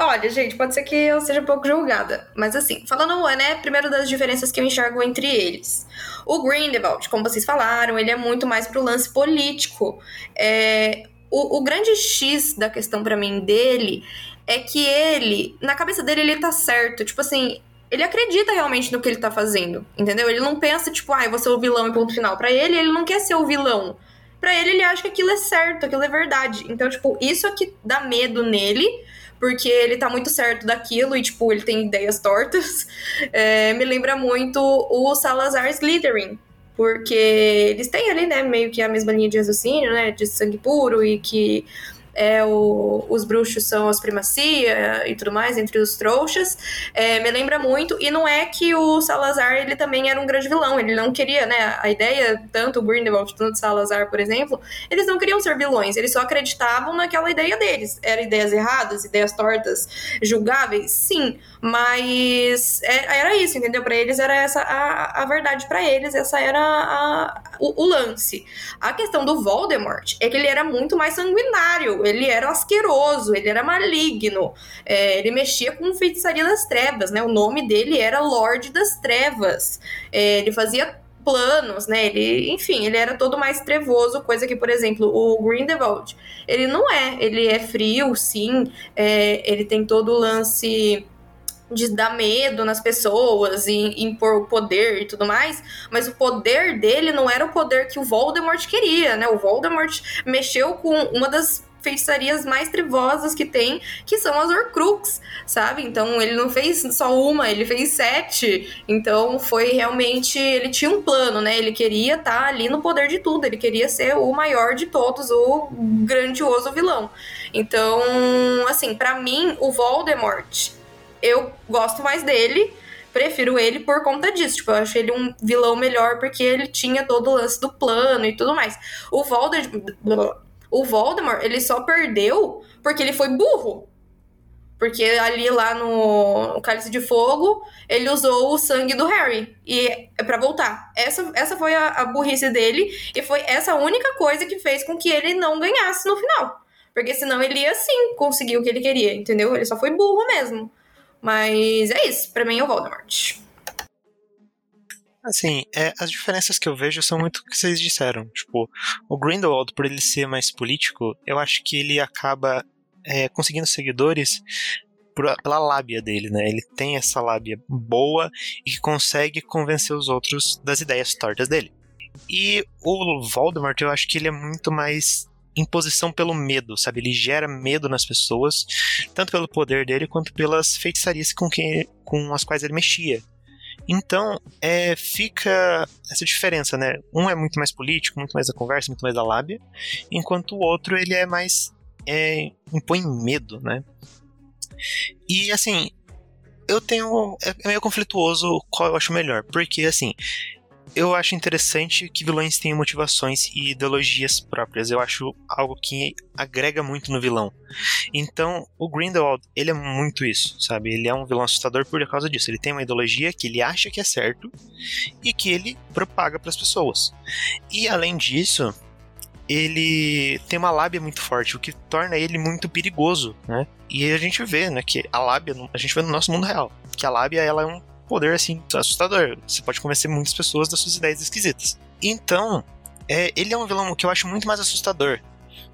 Olha, gente, pode ser que eu seja um pouco julgada. Mas assim, falando, né, primeiro das diferenças que eu enxergo entre eles. O Grindelwald, como vocês falaram, ele é muito mais pro lance político. É, o, o grande X da questão para mim dele é que ele, na cabeça dele, ele tá certo. Tipo assim, ele acredita realmente no que ele tá fazendo, entendeu? Ele não pensa, tipo, ah, vou ser o vilão e ponto final. Pra ele, ele não quer ser o vilão. Pra ele, ele acha que aquilo é certo, aquilo é verdade. Então, tipo, isso é que dá medo nele, porque ele tá muito certo daquilo e, tipo, ele tem ideias tortas. É, me lembra muito o Salazar Slytherin, porque eles têm ali, né, meio que a mesma linha de raciocínio, né, de sangue puro e que é o, os bruxos são as primacia e tudo mais, entre os trouxas. É, me lembra muito, e não é que o Salazar ele também era um grande vilão, ele não queria, né? A ideia, tanto o Grindelwald quanto o Salazar, por exemplo, eles não queriam ser vilões, eles só acreditavam naquela ideia deles. Eram ideias erradas, ideias tortas, julgáveis, sim, mas é, era isso, entendeu? Para eles era essa a, a verdade para eles, essa era a, o, o lance. A questão do Voldemort é que ele era muito mais sanguinário ele era asqueroso, ele era maligno, é, ele mexia com feitiçaria das trevas, né? O nome dele era Lorde das Trevas. É, ele fazia planos, né? Ele, enfim, ele era todo mais trevoso, coisa que, por exemplo, o Grindelwald, ele não é. Ele é frio, sim. É, ele tem todo o lance de dar medo nas pessoas e impor poder e tudo mais, mas o poder dele não era o poder que o Voldemort queria, né? O Voldemort mexeu com uma das feitiçarias mais trevosas que tem, que são as Horcrux, sabe? Então ele não fez só uma, ele fez sete. Então foi realmente. Ele tinha um plano, né? Ele queria estar tá ali no poder de tudo, ele queria ser o maior de todos, o grandioso vilão. Então, assim, para mim, o Voldemort, eu gosto mais dele prefiro ele por conta disso. Tipo, eu acho ele um vilão melhor porque ele tinha todo o lance do plano e tudo mais. O Voldemort. O Voldemort, ele só perdeu porque ele foi burro. Porque ali lá no, no Cálice de Fogo, ele usou o sangue do Harry. E é para voltar. Essa, essa foi a, a burrice dele. E foi essa única coisa que fez com que ele não ganhasse no final. Porque senão ele ia sim conseguir o que ele queria, entendeu? Ele só foi burro mesmo. Mas é isso, para mim é o Voldemort. Assim, é, as diferenças que eu vejo são muito o que vocês disseram. Tipo, o Grindelwald, por ele ser mais político, eu acho que ele acaba é, conseguindo seguidores pela lábia dele, né? Ele tem essa lábia boa e que consegue convencer os outros das ideias tortas dele. E o Voldemort, eu acho que ele é muito mais imposição pelo medo, sabe? Ele gera medo nas pessoas, tanto pelo poder dele quanto pelas feitiçarias com, quem, com as quais ele mexia. Então, é, fica essa diferença, né? Um é muito mais político, muito mais da conversa, muito mais da lábia, enquanto o outro ele é mais é, impõe medo, né? E assim, eu tenho é, é meio conflituoso qual eu acho melhor, porque assim, eu acho interessante que vilões tenham motivações e ideologias próprias. Eu acho algo que agrega muito no vilão. Então, o Grindelwald, ele é muito isso, sabe? Ele é um vilão assustador por causa disso. Ele tem uma ideologia que ele acha que é certo e que ele propaga para as pessoas. E além disso, ele tem uma lábia muito forte, o que torna ele muito perigoso, né? E a gente vê, né, que a lábia, a gente vê no nosso mundo real, que a lábia ela é um poder assim assustador. Você pode convencer muitas pessoas das suas ideias esquisitas. Então, é, ele é um vilão que eu acho muito mais assustador.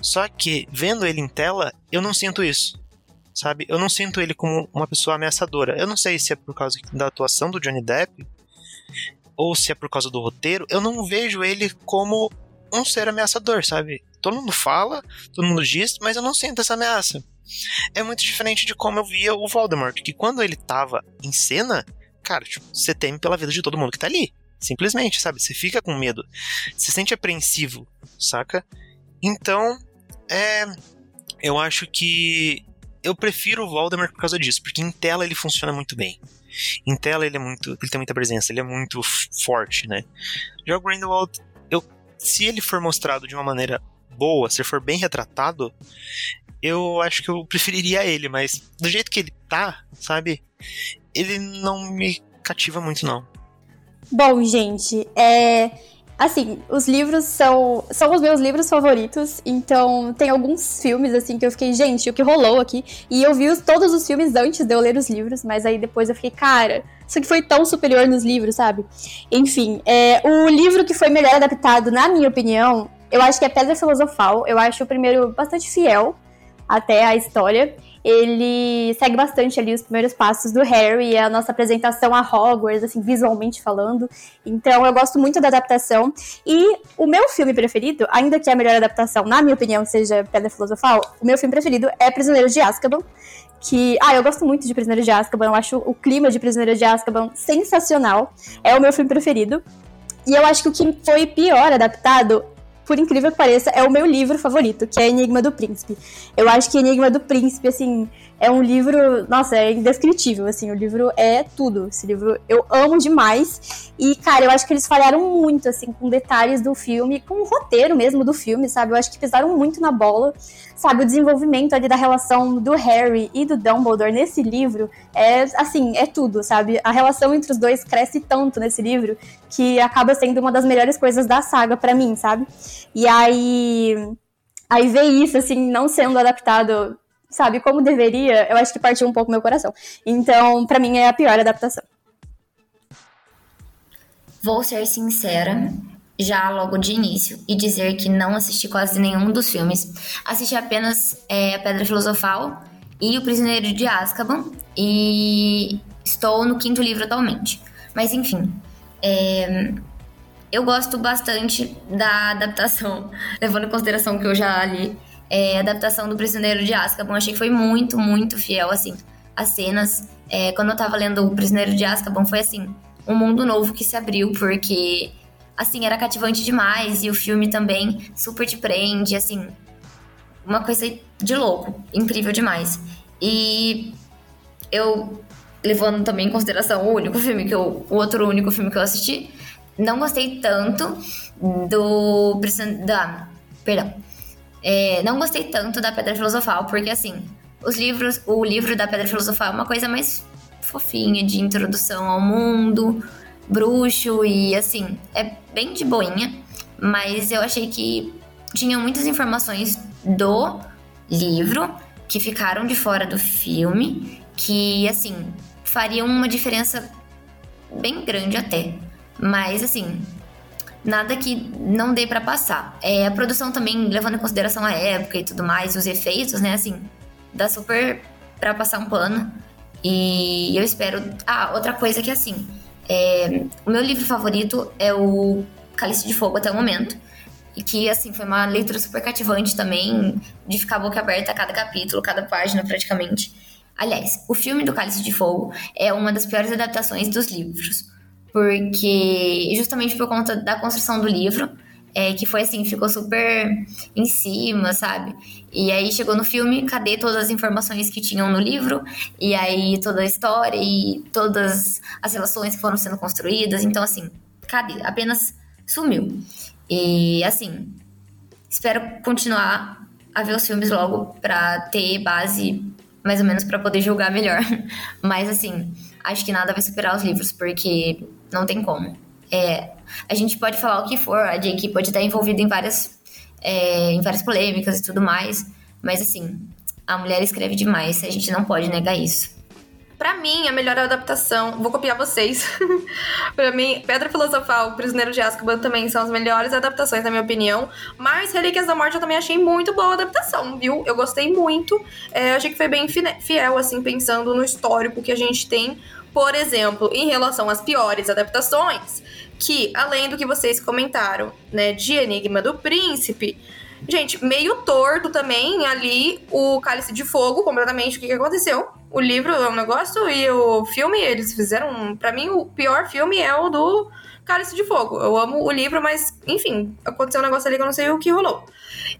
Só que, vendo ele em tela, eu não sinto isso. Sabe? Eu não sinto ele como uma pessoa ameaçadora. Eu não sei se é por causa da atuação do Johnny Depp ou se é por causa do roteiro. Eu não vejo ele como um ser ameaçador, sabe? Todo mundo fala, todo mundo diz, mas eu não sinto essa ameaça. É muito diferente de como eu via o Voldemort, que quando ele tava em cena, cara, tipo, você teme pela vida de todo mundo que tá ali. Simplesmente, sabe? Você fica com medo. Se sente apreensivo, saca? Então, é. Eu acho que. Eu prefiro o Voldemort por causa disso, porque em tela ele funciona muito bem. Em tela ele é muito. Ele tem muita presença, ele é muito forte, né? Já o Grindelwald, eu, se ele for mostrado de uma maneira boa, se for bem retratado, eu acho que eu preferiria ele, mas do jeito que ele tá, sabe? Ele não me cativa muito, não. Bom, gente, é, Assim, os livros são, são os meus livros favoritos, então tem alguns filmes, assim, que eu fiquei, gente, o que rolou aqui? E eu vi os, todos os filmes antes de eu ler os livros, mas aí depois eu fiquei, cara, isso aqui foi tão superior nos livros, sabe? Enfim, é, o livro que foi melhor adaptado, na minha opinião, eu acho que é Pedra Filosofal. Eu acho o primeiro bastante fiel até a história ele segue bastante ali os primeiros passos do Harry, a nossa apresentação a Hogwarts, assim, visualmente falando. Então eu gosto muito da adaptação. E o meu filme preferido, ainda que a melhor adaptação, na minha opinião, seja Pedra Filosofal, o meu filme preferido é Prisioneiro de Azkaban. Que, ah, eu gosto muito de Prisioneiro de Azkaban, eu acho o clima de Prisioneiro de Azkaban sensacional. É o meu filme preferido. E eu acho que o que foi pior adaptado por incrível que pareça, é o meu livro favorito, que é Enigma do Príncipe. Eu acho que Enigma do Príncipe, assim, é um livro, nossa, é indescritível, assim, o livro é tudo. Esse livro eu amo demais. E, cara, eu acho que eles falharam muito, assim, com detalhes do filme, com o roteiro mesmo do filme, sabe? Eu acho que pisaram muito na bola, sabe? O desenvolvimento ali da relação do Harry e do Dumbledore nesse livro é, assim, é tudo, sabe? A relação entre os dois cresce tanto nesse livro que acaba sendo uma das melhores coisas da saga para mim, sabe? E aí. Aí ver isso, assim, não sendo adaptado sabe, como deveria, eu acho que partiu um pouco meu coração. Então, para mim é a pior adaptação. Vou ser sincera, já logo de início, e dizer que não assisti quase nenhum dos filmes. Assisti apenas é, A Pedra Filosofal e O Prisioneiro de Azkaban, e estou no quinto livro atualmente. Mas enfim, é, eu gosto bastante da adaptação, levando em consideração que eu já li é, adaptação do Prisioneiro de Azkaban. Achei que foi muito, muito fiel, assim. As cenas, é, quando eu tava lendo O Prisioneiro de Azkaban, foi assim, um mundo novo que se abriu, porque, assim, era cativante demais. E o filme também super te prende, assim, uma coisa de louco, incrível demais. E eu, levando também em consideração o único filme que eu, o outro único filme que eu assisti, não gostei tanto do da, perdão, é, não gostei tanto da Pedra Filosofal, porque assim, os livros, o livro da Pedra Filosofal é uma coisa mais fofinha de introdução ao mundo, bruxo e assim, é bem de boinha, mas eu achei que tinha muitas informações do livro que ficaram de fora do filme, que assim, fariam uma diferença bem grande até. Mas assim, nada que não dê para passar. É, a produção também, levando em consideração a época e tudo mais, os efeitos, né, assim, dá super para passar um pano. E eu espero. Ah, outra coisa que assim, é, o meu livro favorito é o Cálice de Fogo até o momento. E que, assim, foi uma leitura super cativante também, de ficar boca aberta a cada capítulo, cada página praticamente. Aliás, o filme do Cálice de Fogo é uma das piores adaptações dos livros porque justamente por conta da construção do livro, é, que foi assim, ficou super em cima, sabe? E aí chegou no filme, cadê todas as informações que tinham no livro? E aí toda a história e todas as relações que foram sendo construídas. Então, assim, cadê? Apenas sumiu. E assim, espero continuar a ver os filmes logo pra ter base mais ou menos para poder julgar melhor. Mas assim, acho que nada vai superar os livros, porque não tem como. É, a gente pode falar o que for, a J.K. pode estar envolvida em várias, é, em várias polêmicas e tudo mais, mas assim, a mulher escreve demais, a gente não pode negar isso. Pra mim, a melhor adaptação, vou copiar vocês. pra mim, Pedra Filosofal, Prisioneiro de Azkaban também são as melhores adaptações, na minha opinião. Mas Relíquias da Morte eu também achei muito boa a adaptação, viu? Eu gostei muito. É, achei que foi bem fiel, assim, pensando no histórico que a gente tem por exemplo, em relação às piores adaptações, que além do que vocês comentaram, né, de Enigma do Príncipe, gente, meio torto também ali o Cálice de Fogo, completamente o que, que aconteceu. O livro é um negócio e o filme eles fizeram, para mim o pior filme é o do Cálice de Fogo. Eu amo o livro, mas enfim, aconteceu um negócio ali que eu não sei o que rolou.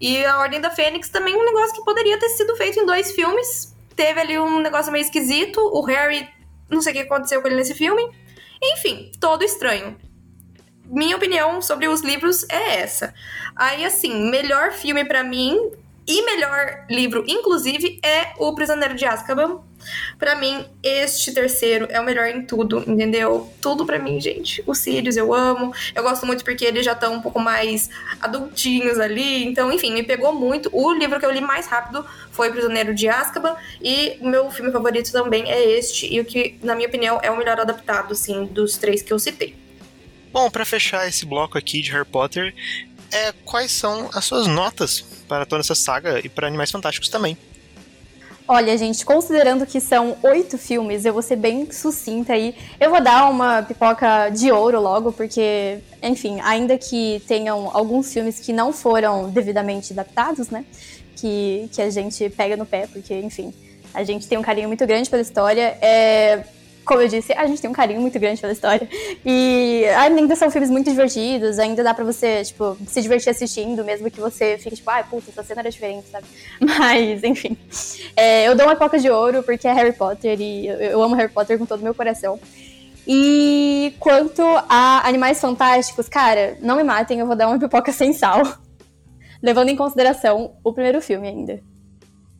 E a Ordem da Fênix também um negócio que poderia ter sido feito em dois filmes. Teve ali um negócio meio esquisito. O Harry não sei o que aconteceu com ele nesse filme. Enfim, todo estranho. Minha opinião sobre os livros é essa. Aí, assim, melhor filme para mim, E melhor livro, inclusive, é O Prisioneiro de Azkaban. Pra mim, este terceiro é o melhor em tudo, entendeu? Tudo pra mim, gente. Os Sirius eu amo. Eu gosto muito porque eles já estão um pouco mais adultinhos ali. Então, enfim, me pegou muito. O livro que eu li mais rápido foi Prisioneiro de Azkaban. E o meu filme favorito também é este. E o que, na minha opinião, é o melhor adaptado, assim, dos três que eu citei. Bom, para fechar esse bloco aqui de Harry Potter, é quais são as suas notas para toda essa saga e para Animais Fantásticos também? Olha, gente, considerando que são oito filmes, eu vou ser bem sucinta aí. Eu vou dar uma pipoca de ouro logo, porque, enfim, ainda que tenham alguns filmes que não foram devidamente adaptados, né? Que, que a gente pega no pé, porque, enfim, a gente tem um carinho muito grande pela história. É, como eu disse, a gente tem um carinho muito grande pela história. E ainda são filmes muito divertidos, ainda dá pra você, tipo, se divertir assistindo, mesmo que você fique, tipo, ai, ah, puta, essa cena era diferente, sabe? Mas, enfim. É, eu dou uma pipoca de ouro porque é Harry Potter e eu, amo Harry Potter com todo o meu coração. E quanto a Animais Fantásticos, cara, não me matem, eu vou dar uma pipoca sem sal. Levando em consideração o primeiro filme ainda.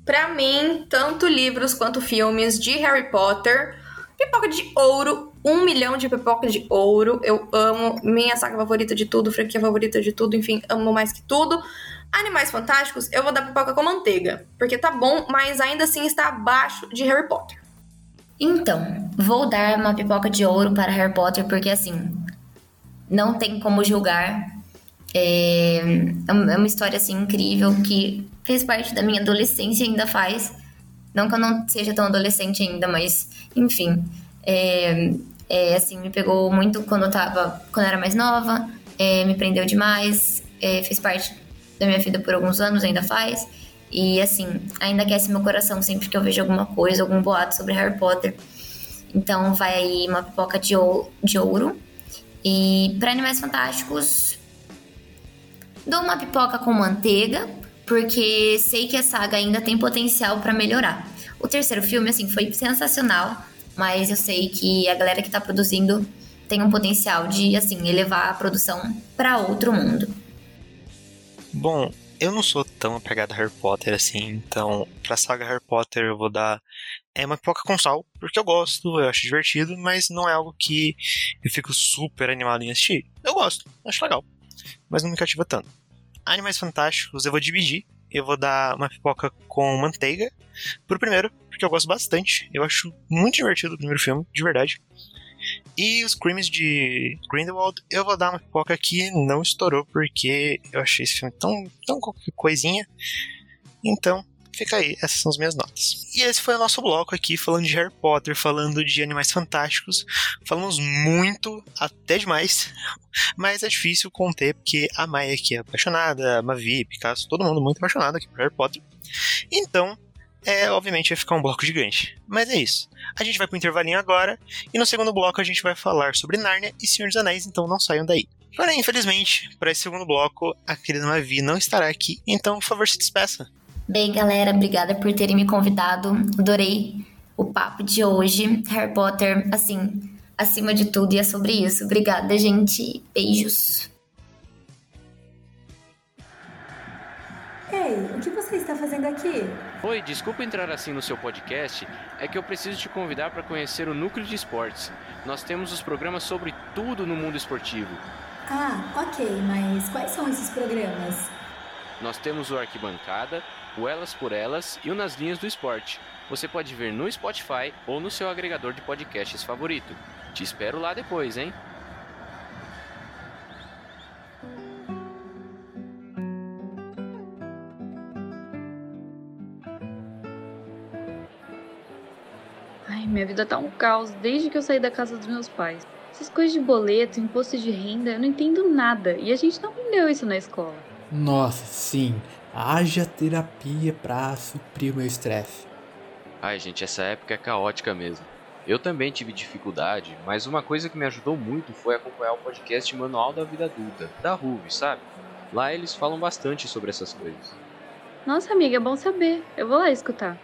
Pra mim, tanto livros quanto filmes de Harry Potter Pipoca de ouro, um milhão de pipoca de ouro. Eu amo. Minha saga favorita de tudo, franquia favorita de tudo, enfim, amo mais que tudo. Animais Fantásticos, eu vou dar pipoca com manteiga. Porque tá bom, mas ainda assim está abaixo de Harry Potter. Então, vou dar uma pipoca de ouro para Harry Potter, porque assim, não tem como julgar. É, é uma história assim incrível que fez parte da minha adolescência e ainda faz. Não que eu não seja tão adolescente ainda, mas, enfim. É, é, assim, me pegou muito quando eu tava. Quando eu era mais nova. É, me prendeu demais. É, fez parte da minha vida por alguns anos, ainda faz. E assim, ainda aquece meu coração sempre que eu vejo alguma coisa, algum boato sobre Harry Potter. Então vai aí uma pipoca de, ou de ouro. E para Animais Fantásticos, dou uma pipoca com manteiga, porque sei que a saga ainda tem potencial para melhorar. O terceiro filme, assim, foi sensacional, mas eu sei que a galera que tá produzindo tem um potencial de, assim, elevar a produção para outro mundo. Bom, eu não sou tão apegado a Harry Potter assim, então pra saga Harry Potter eu vou dar é uma pipoca com sal, porque eu gosto, eu acho divertido, mas não é algo que eu fico super animado em assistir. Eu gosto, acho legal, mas não me cativa tanto. Animais Fantásticos eu vou dividir. Eu vou dar uma pipoca com manteiga pro primeiro, porque eu gosto bastante. Eu acho muito divertido o primeiro filme, de verdade. E os crimes de Grindelwald, eu vou dar uma pipoca que não estourou, porque eu achei esse filme tão, tão coisinha. Então, Fica aí, essas são as minhas notas. E esse foi o nosso bloco aqui, falando de Harry Potter, falando de Animais Fantásticos. Falamos muito, até demais, mas é difícil conter, porque a Maia aqui é apaixonada, a Mavi, Picasso, todo mundo muito apaixonado aqui por Harry Potter. Então, é, obviamente vai ficar um bloco gigante. Mas é isso. A gente vai pro intervalinho agora, e no segundo bloco a gente vai falar sobre Nárnia e Senhor dos Anéis, então não saiam daí. Porém, infelizmente, para esse segundo bloco, a querida Mavi não estará aqui, então, por favor, se despeça. Bem, galera, obrigada por terem me convidado. Adorei o papo de hoje. Harry Potter, assim, acima de tudo, e é sobre isso. Obrigada, gente. Beijos. Ei, o que você está fazendo aqui? Oi, desculpa entrar assim no seu podcast, é que eu preciso te convidar para conhecer o Núcleo de Esportes. Nós temos os programas sobre tudo no mundo esportivo. Ah, ok, mas quais são esses programas? Nós temos o Arquibancada, o Elas por Elas e o Nas Linhas do Esporte. Você pode ver no Spotify ou no seu agregador de podcasts favorito. Te espero lá depois, hein? Ai, minha vida tá um caos desde que eu saí da casa dos meus pais. Essas coisas de boleto, imposto de renda, eu não entendo nada. E a gente não aprendeu isso na escola. Nossa, sim. Haja terapia para suprir o meu estresse. Ai, gente, essa época é caótica mesmo. Eu também tive dificuldade, mas uma coisa que me ajudou muito foi acompanhar o podcast Manual da Vida Adulta, da Ruve, sabe? Lá eles falam bastante sobre essas coisas. Nossa, amiga, é bom saber. Eu vou lá escutar.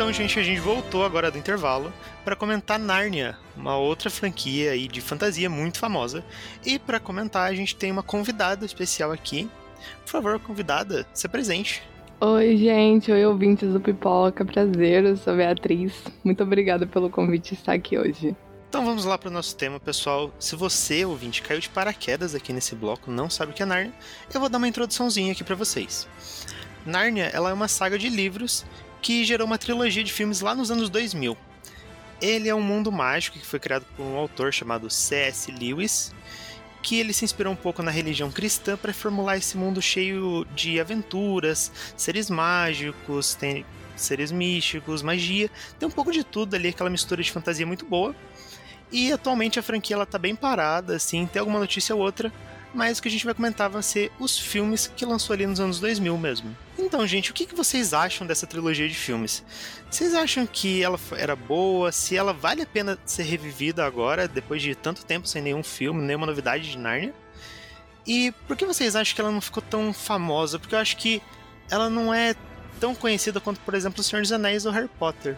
Então gente, a gente voltou agora do intervalo para comentar Nárnia, uma outra franquia aí de fantasia muito famosa. E para comentar, a gente tem uma convidada especial aqui. Por favor, convidada, se presente. Oi, gente. Oi, ouvintes do Pipoca. Prazer, eu sou Beatriz. Muito obrigada pelo convite de estar aqui hoje. Então vamos lá para o nosso tema, pessoal. Se você, ouvinte, caiu de paraquedas aqui nesse bloco, não sabe o que é Nárnia, eu vou dar uma introduçãozinha aqui para vocês. Nárnia, ela é uma saga de livros que gerou uma trilogia de filmes lá nos anos 2000. Ele é um mundo mágico que foi criado por um autor chamado C.S. Lewis, que ele se inspirou um pouco na religião cristã para formular esse mundo cheio de aventuras, seres mágicos, tem seres místicos, magia, tem um pouco de tudo ali, aquela mistura de fantasia muito boa. E atualmente a franquia ela tá bem parada, assim, tem alguma notícia ou outra, mas o que a gente vai comentar vão ser os filmes que lançou ali nos anos 2000 mesmo. Então, gente, o que vocês acham dessa trilogia de filmes? Vocês acham que ela era boa? Se ela vale a pena ser revivida agora, depois de tanto tempo sem nenhum filme, nenhuma novidade de Narnia? E por que vocês acham que ela não ficou tão famosa? Porque eu acho que ela não é tão conhecida quanto, por exemplo, O Senhor dos Anéis ou Harry Potter.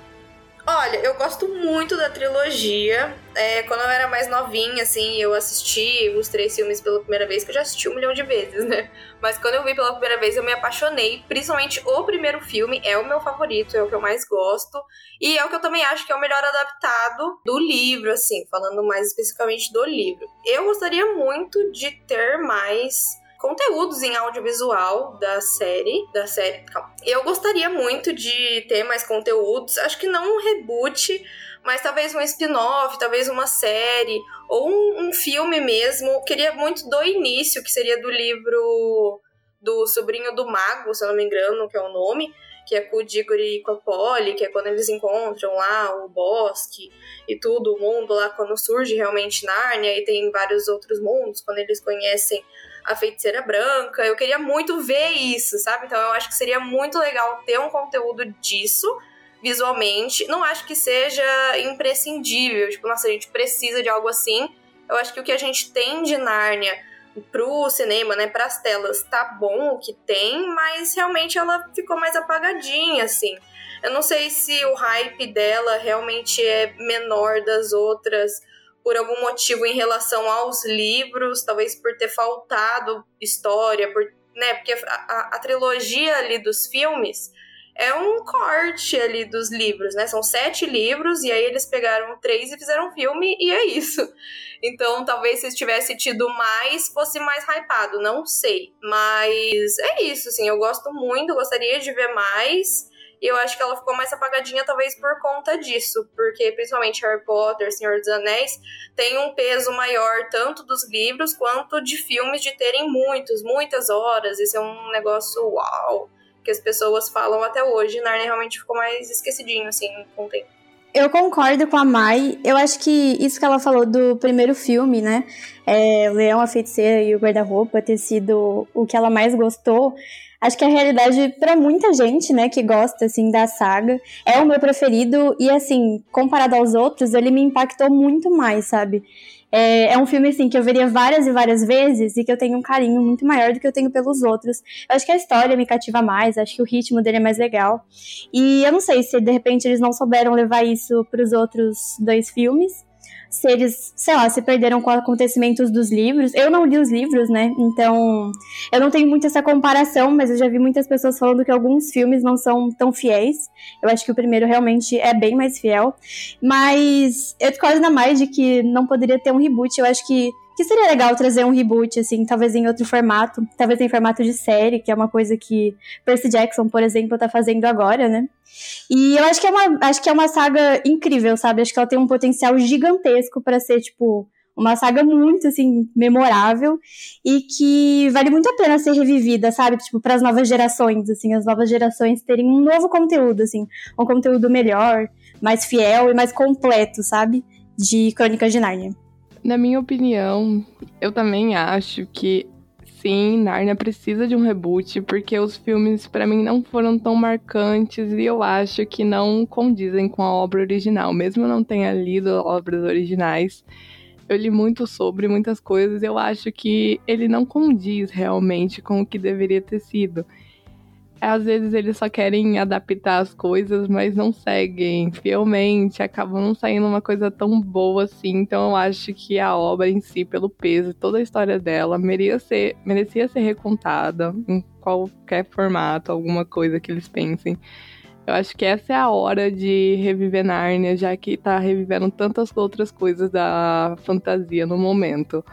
Olha, eu gosto muito da trilogia. É, quando eu era mais novinha, assim, eu assisti os três filmes pela primeira vez, que eu já assisti um milhão de vezes, né? Mas quando eu vi pela primeira vez, eu me apaixonei. Principalmente o primeiro filme é o meu favorito, é o que eu mais gosto. E é o que eu também acho que é o melhor adaptado do livro, assim, falando mais especificamente do livro. Eu gostaria muito de ter mais conteúdos em audiovisual da série, da série, calma. Eu gostaria muito de ter mais conteúdos, acho que não um reboot, mas talvez um spin-off, talvez uma série ou um, um filme mesmo. Queria muito do início, que seria do livro do Sobrinho do Mago, se eu não me engano, que é o nome, que é com o Diggory e com a Polly, que é quando eles encontram lá o bosque e tudo, o mundo lá quando surge realmente Nárnia, e tem vários outros mundos, quando eles conhecem a feiticeira branca. Eu queria muito ver isso, sabe? Então eu acho que seria muito legal ter um conteúdo disso visualmente. Não acho que seja imprescindível, tipo, nossa, a gente precisa de algo assim. Eu acho que o que a gente tem de Nárnia pro cinema, né, pras telas, tá bom o que tem, mas realmente ela ficou mais apagadinha, assim. Eu não sei se o hype dela realmente é menor das outras por algum motivo em relação aos livros, talvez por ter faltado história, por, né, porque a, a, a trilogia ali dos filmes é um corte ali dos livros, né? São sete livros, e aí eles pegaram três e fizeram um filme, e é isso. Então, talvez se tivesse tido mais, fosse mais hypado, não sei. Mas é isso, assim, eu gosto muito, gostaria de ver mais. E eu acho que ela ficou mais apagadinha, talvez por conta disso, porque principalmente Harry Potter, Senhor dos Anéis, tem um peso maior tanto dos livros quanto de filmes de terem muitos, muitas horas. Isso é um negócio uau, que as pessoas falam até hoje. Narnia realmente ficou mais esquecidinho, assim, com o tempo. Eu concordo com a Mai. Eu acho que isso que ela falou do primeiro filme, né? É, Leão, a Feiticeira e o Guarda-Roupa ter sido o que ela mais gostou acho que a realidade para muita gente, né, que gosta assim da saga, é o meu preferido e assim, comparado aos outros, ele me impactou muito mais, sabe? É, é, um filme assim que eu veria várias e várias vezes e que eu tenho um carinho muito maior do que eu tenho pelos outros. Eu acho que a história me cativa mais, acho que o ritmo dele é mais legal. E eu não sei se de repente eles não souberam levar isso para os outros dois filmes se eles, sei lá, se perderam com acontecimentos dos livros. Eu não li os livros, né? Então, eu não tenho muito essa comparação, mas eu já vi muitas pessoas falando que alguns filmes não são tão fiéis. Eu acho que o primeiro realmente é bem mais fiel. Mas eu discordo ainda mais de que não poderia ter um reboot. Eu acho que que seria legal trazer um reboot, assim, talvez em outro formato, talvez em formato de série, que é uma coisa que Percy Jackson, por exemplo, tá fazendo agora, né? E eu acho que é uma, acho que é uma saga incrível, sabe? Acho que ela tem um potencial gigantesco para ser, tipo, uma saga muito, assim, memorável e que vale muito a pena ser revivida, sabe? Tipo, para as novas gerações, assim, as novas gerações terem um novo conteúdo, assim, um conteúdo melhor, mais fiel e mais completo, sabe? De Crônicas de Nárnia. Na minha opinião, eu também acho que sim, Narnia precisa de um reboot, porque os filmes para mim não foram tão marcantes e eu acho que não condizem com a obra original. Mesmo eu não tenha lido obras originais, eu li muito sobre muitas coisas, eu acho que ele não condiz realmente com o que deveria ter sido. Às vezes eles só querem adaptar as coisas, mas não seguem fielmente, acabam não saindo uma coisa tão boa assim. Então eu acho que a obra em si, pelo peso, toda a história dela, merecia ser, merecia ser recontada em qualquer formato, alguma coisa que eles pensem. Eu acho que essa é a hora de reviver Nárnia, já que tá revivendo tantas outras coisas da fantasia no momento.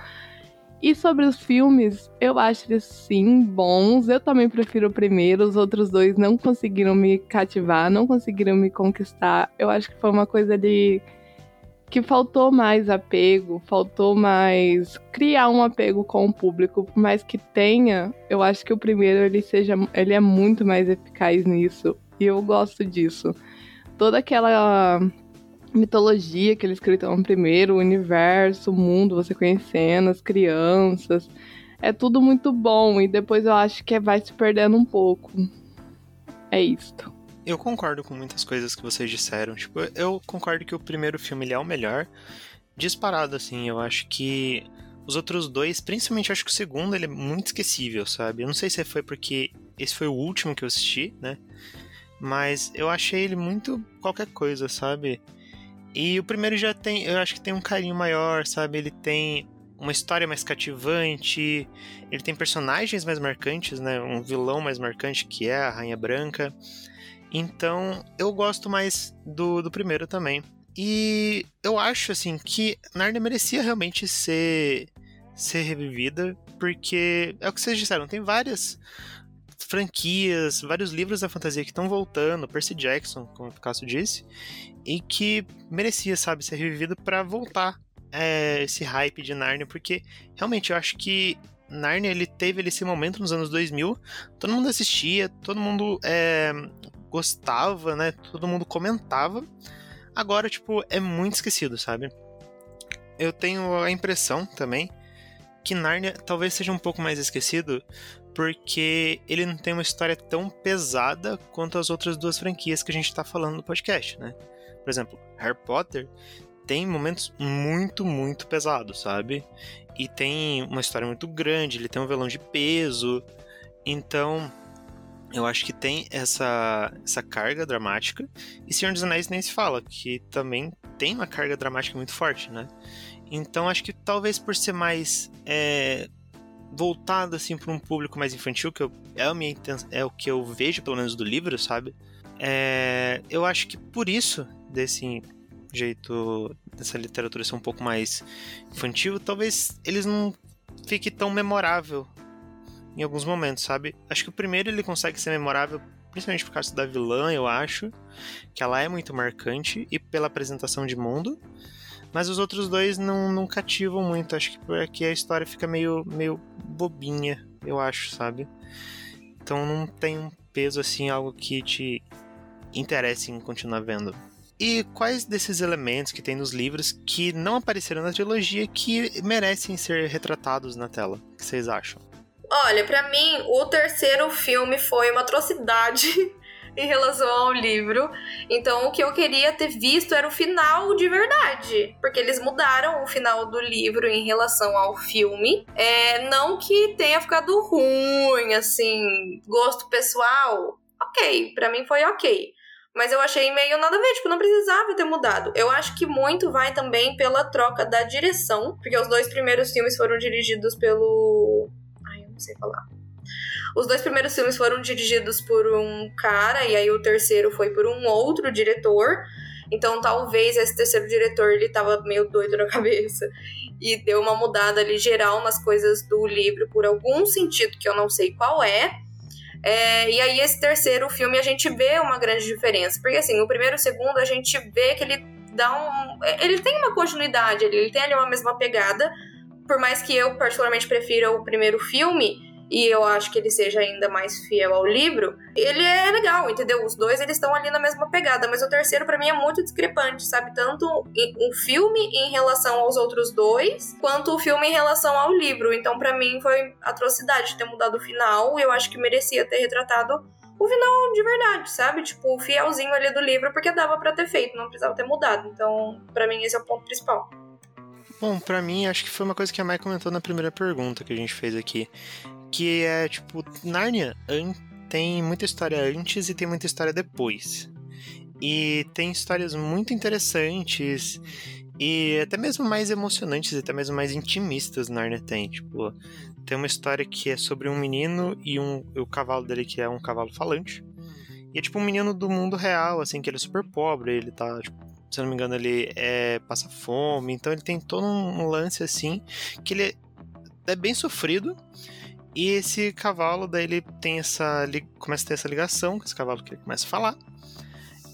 E sobre os filmes, eu acho eles sim bons. Eu também prefiro o primeiro. Os outros dois não conseguiram me cativar, não conseguiram me conquistar. Eu acho que foi uma coisa de que faltou mais apego, faltou mais criar um apego com o público, por mais que tenha, eu acho que o primeiro ele seja, ele é muito mais eficaz nisso. E eu gosto disso. Toda aquela mitologia que eles criam primeiro, o universo, o mundo, você conhecendo as crianças. É tudo muito bom e depois eu acho que vai se perdendo um pouco. É isto. Eu concordo com muitas coisas que vocês disseram. Tipo, eu concordo que o primeiro filme ele é o melhor. Disparado, assim, eu acho que os outros dois, principalmente acho que o segundo, ele é muito esquecível, sabe? Eu não sei se foi porque esse foi o último que eu assisti, né? Mas eu achei ele muito qualquer coisa, sabe? E o primeiro já tem, eu acho que tem um carinho maior, sabe? Ele tem uma história mais cativante, ele tem personagens mais marcantes, né? Um vilão mais marcante que é a Rainha Branca. Então, eu gosto mais do, do primeiro também. E eu acho, assim, que Narnia merecia realmente ser, ser revivida, porque é o que vocês disseram, tem várias franquias, vários livros da fantasia que estão voltando, Percy Jackson, como o Picasso disse, e que merecia, sabe, ser revivido para voltar é, esse hype de Narnia, porque realmente eu acho que Narnia ele teve esse momento nos anos 2000, todo mundo assistia, todo mundo é, gostava, né? Todo mundo comentava. Agora, tipo, é muito esquecido, sabe? Eu tenho a impressão também que Narnia talvez seja um pouco mais esquecido porque ele não tem uma história tão pesada quanto as outras duas franquias que a gente está falando no podcast, né? Por exemplo, Harry Potter tem momentos muito, muito pesados, sabe? E tem uma história muito grande, ele tem um velão de peso. Então, eu acho que tem essa, essa carga dramática. E Senhor dos Anéis nem se fala, que também tem uma carga dramática muito forte, né? Então, acho que talvez por ser mais é, voltado assim para um público mais infantil, que eu, é, a minha, é o que eu vejo pelo menos do livro, sabe? É, eu acho que por isso, desse jeito, dessa literatura ser um pouco mais infantil, talvez eles não fique tão memorável em alguns momentos, sabe? Acho que o primeiro ele consegue ser memorável principalmente por causa da vilã, eu acho, que ela é muito marcante e pela apresentação de mundo. Mas os outros dois não, não cativam muito. Acho que porque a história fica meio, meio bobinha, eu acho, sabe? Então não tem um peso assim, algo que te interesse em continuar vendo. E quais desses elementos que tem nos livros que não apareceram na trilogia que merecem ser retratados na tela? O que vocês acham? Olha, para mim, o terceiro filme foi uma atrocidade em relação ao livro. Então, o que eu queria ter visto era o final de verdade. Porque eles mudaram o final do livro em relação ao filme. É, não que tenha ficado ruim, assim, gosto pessoal. Ok, para mim foi ok. Mas eu achei meio nada a ver, tipo, não precisava ter mudado. Eu acho que muito vai também pela troca da direção, porque os dois primeiros filmes foram dirigidos pelo. Ai, eu não sei falar. Os dois primeiros filmes foram dirigidos por um cara, e aí o terceiro foi por um outro diretor. Então talvez esse terceiro diretor ele tava meio doido na cabeça e deu uma mudada ali geral nas coisas do livro por algum sentido que eu não sei qual é. É, e aí esse terceiro filme a gente vê uma grande diferença, porque assim, o primeiro e o segundo a gente vê que ele dá um, ele tem uma continuidade, ele, ele tem ali uma mesma pegada, por mais que eu particularmente prefira o primeiro filme, e eu acho que ele seja ainda mais fiel ao livro, ele é legal, entendeu? Os dois eles estão ali na mesma pegada, mas o terceiro para mim é muito discrepante, sabe? Tanto um filme em relação aos outros dois, quanto o filme em relação ao livro. Então para mim foi atrocidade ter mudado o final, eu acho que merecia ter retratado o final de verdade, sabe? Tipo, fielzinho ali do livro, porque dava para ter feito, não precisava ter mudado. Então, para mim esse é o ponto principal. Bom, para mim, acho que foi uma coisa que a Mai comentou na primeira pergunta que a gente fez aqui que é tipo Narnia tem muita história antes e tem muita história depois. E tem histórias muito interessantes e até mesmo mais emocionantes, até mesmo mais intimistas Narnia tem. Tipo, tem uma história que é sobre um menino e um, o cavalo dele que é um cavalo falante. E é tipo um menino do mundo real, assim, que ele é super pobre, ele tá, tipo, se eu não me engano, ele é, passa fome, então ele tem todo um lance assim, que ele é bem sofrido. E esse cavalo, daí ele tem essa. começa a ter essa ligação com esse cavalo que ele começa a falar.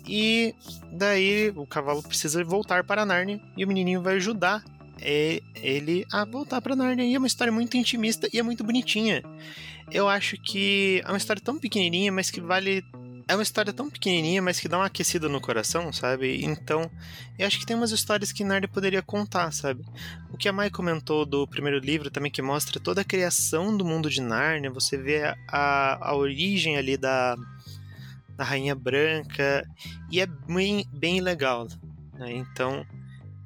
E daí o cavalo precisa voltar para Narnia e o menininho vai ajudar ele a voltar para Narnia. E é uma história muito intimista e é muito bonitinha. Eu acho que é uma história tão pequenininha, mas que vale é uma história tão pequenininha, mas que dá uma aquecida no coração, sabe? Então, eu acho que tem umas histórias que Narnia poderia contar, sabe? O que a Mai comentou do primeiro livro também, que mostra toda a criação do mundo de Narnia, você vê a, a origem ali da, da Rainha Branca, e é bem, bem legal. Né? Então,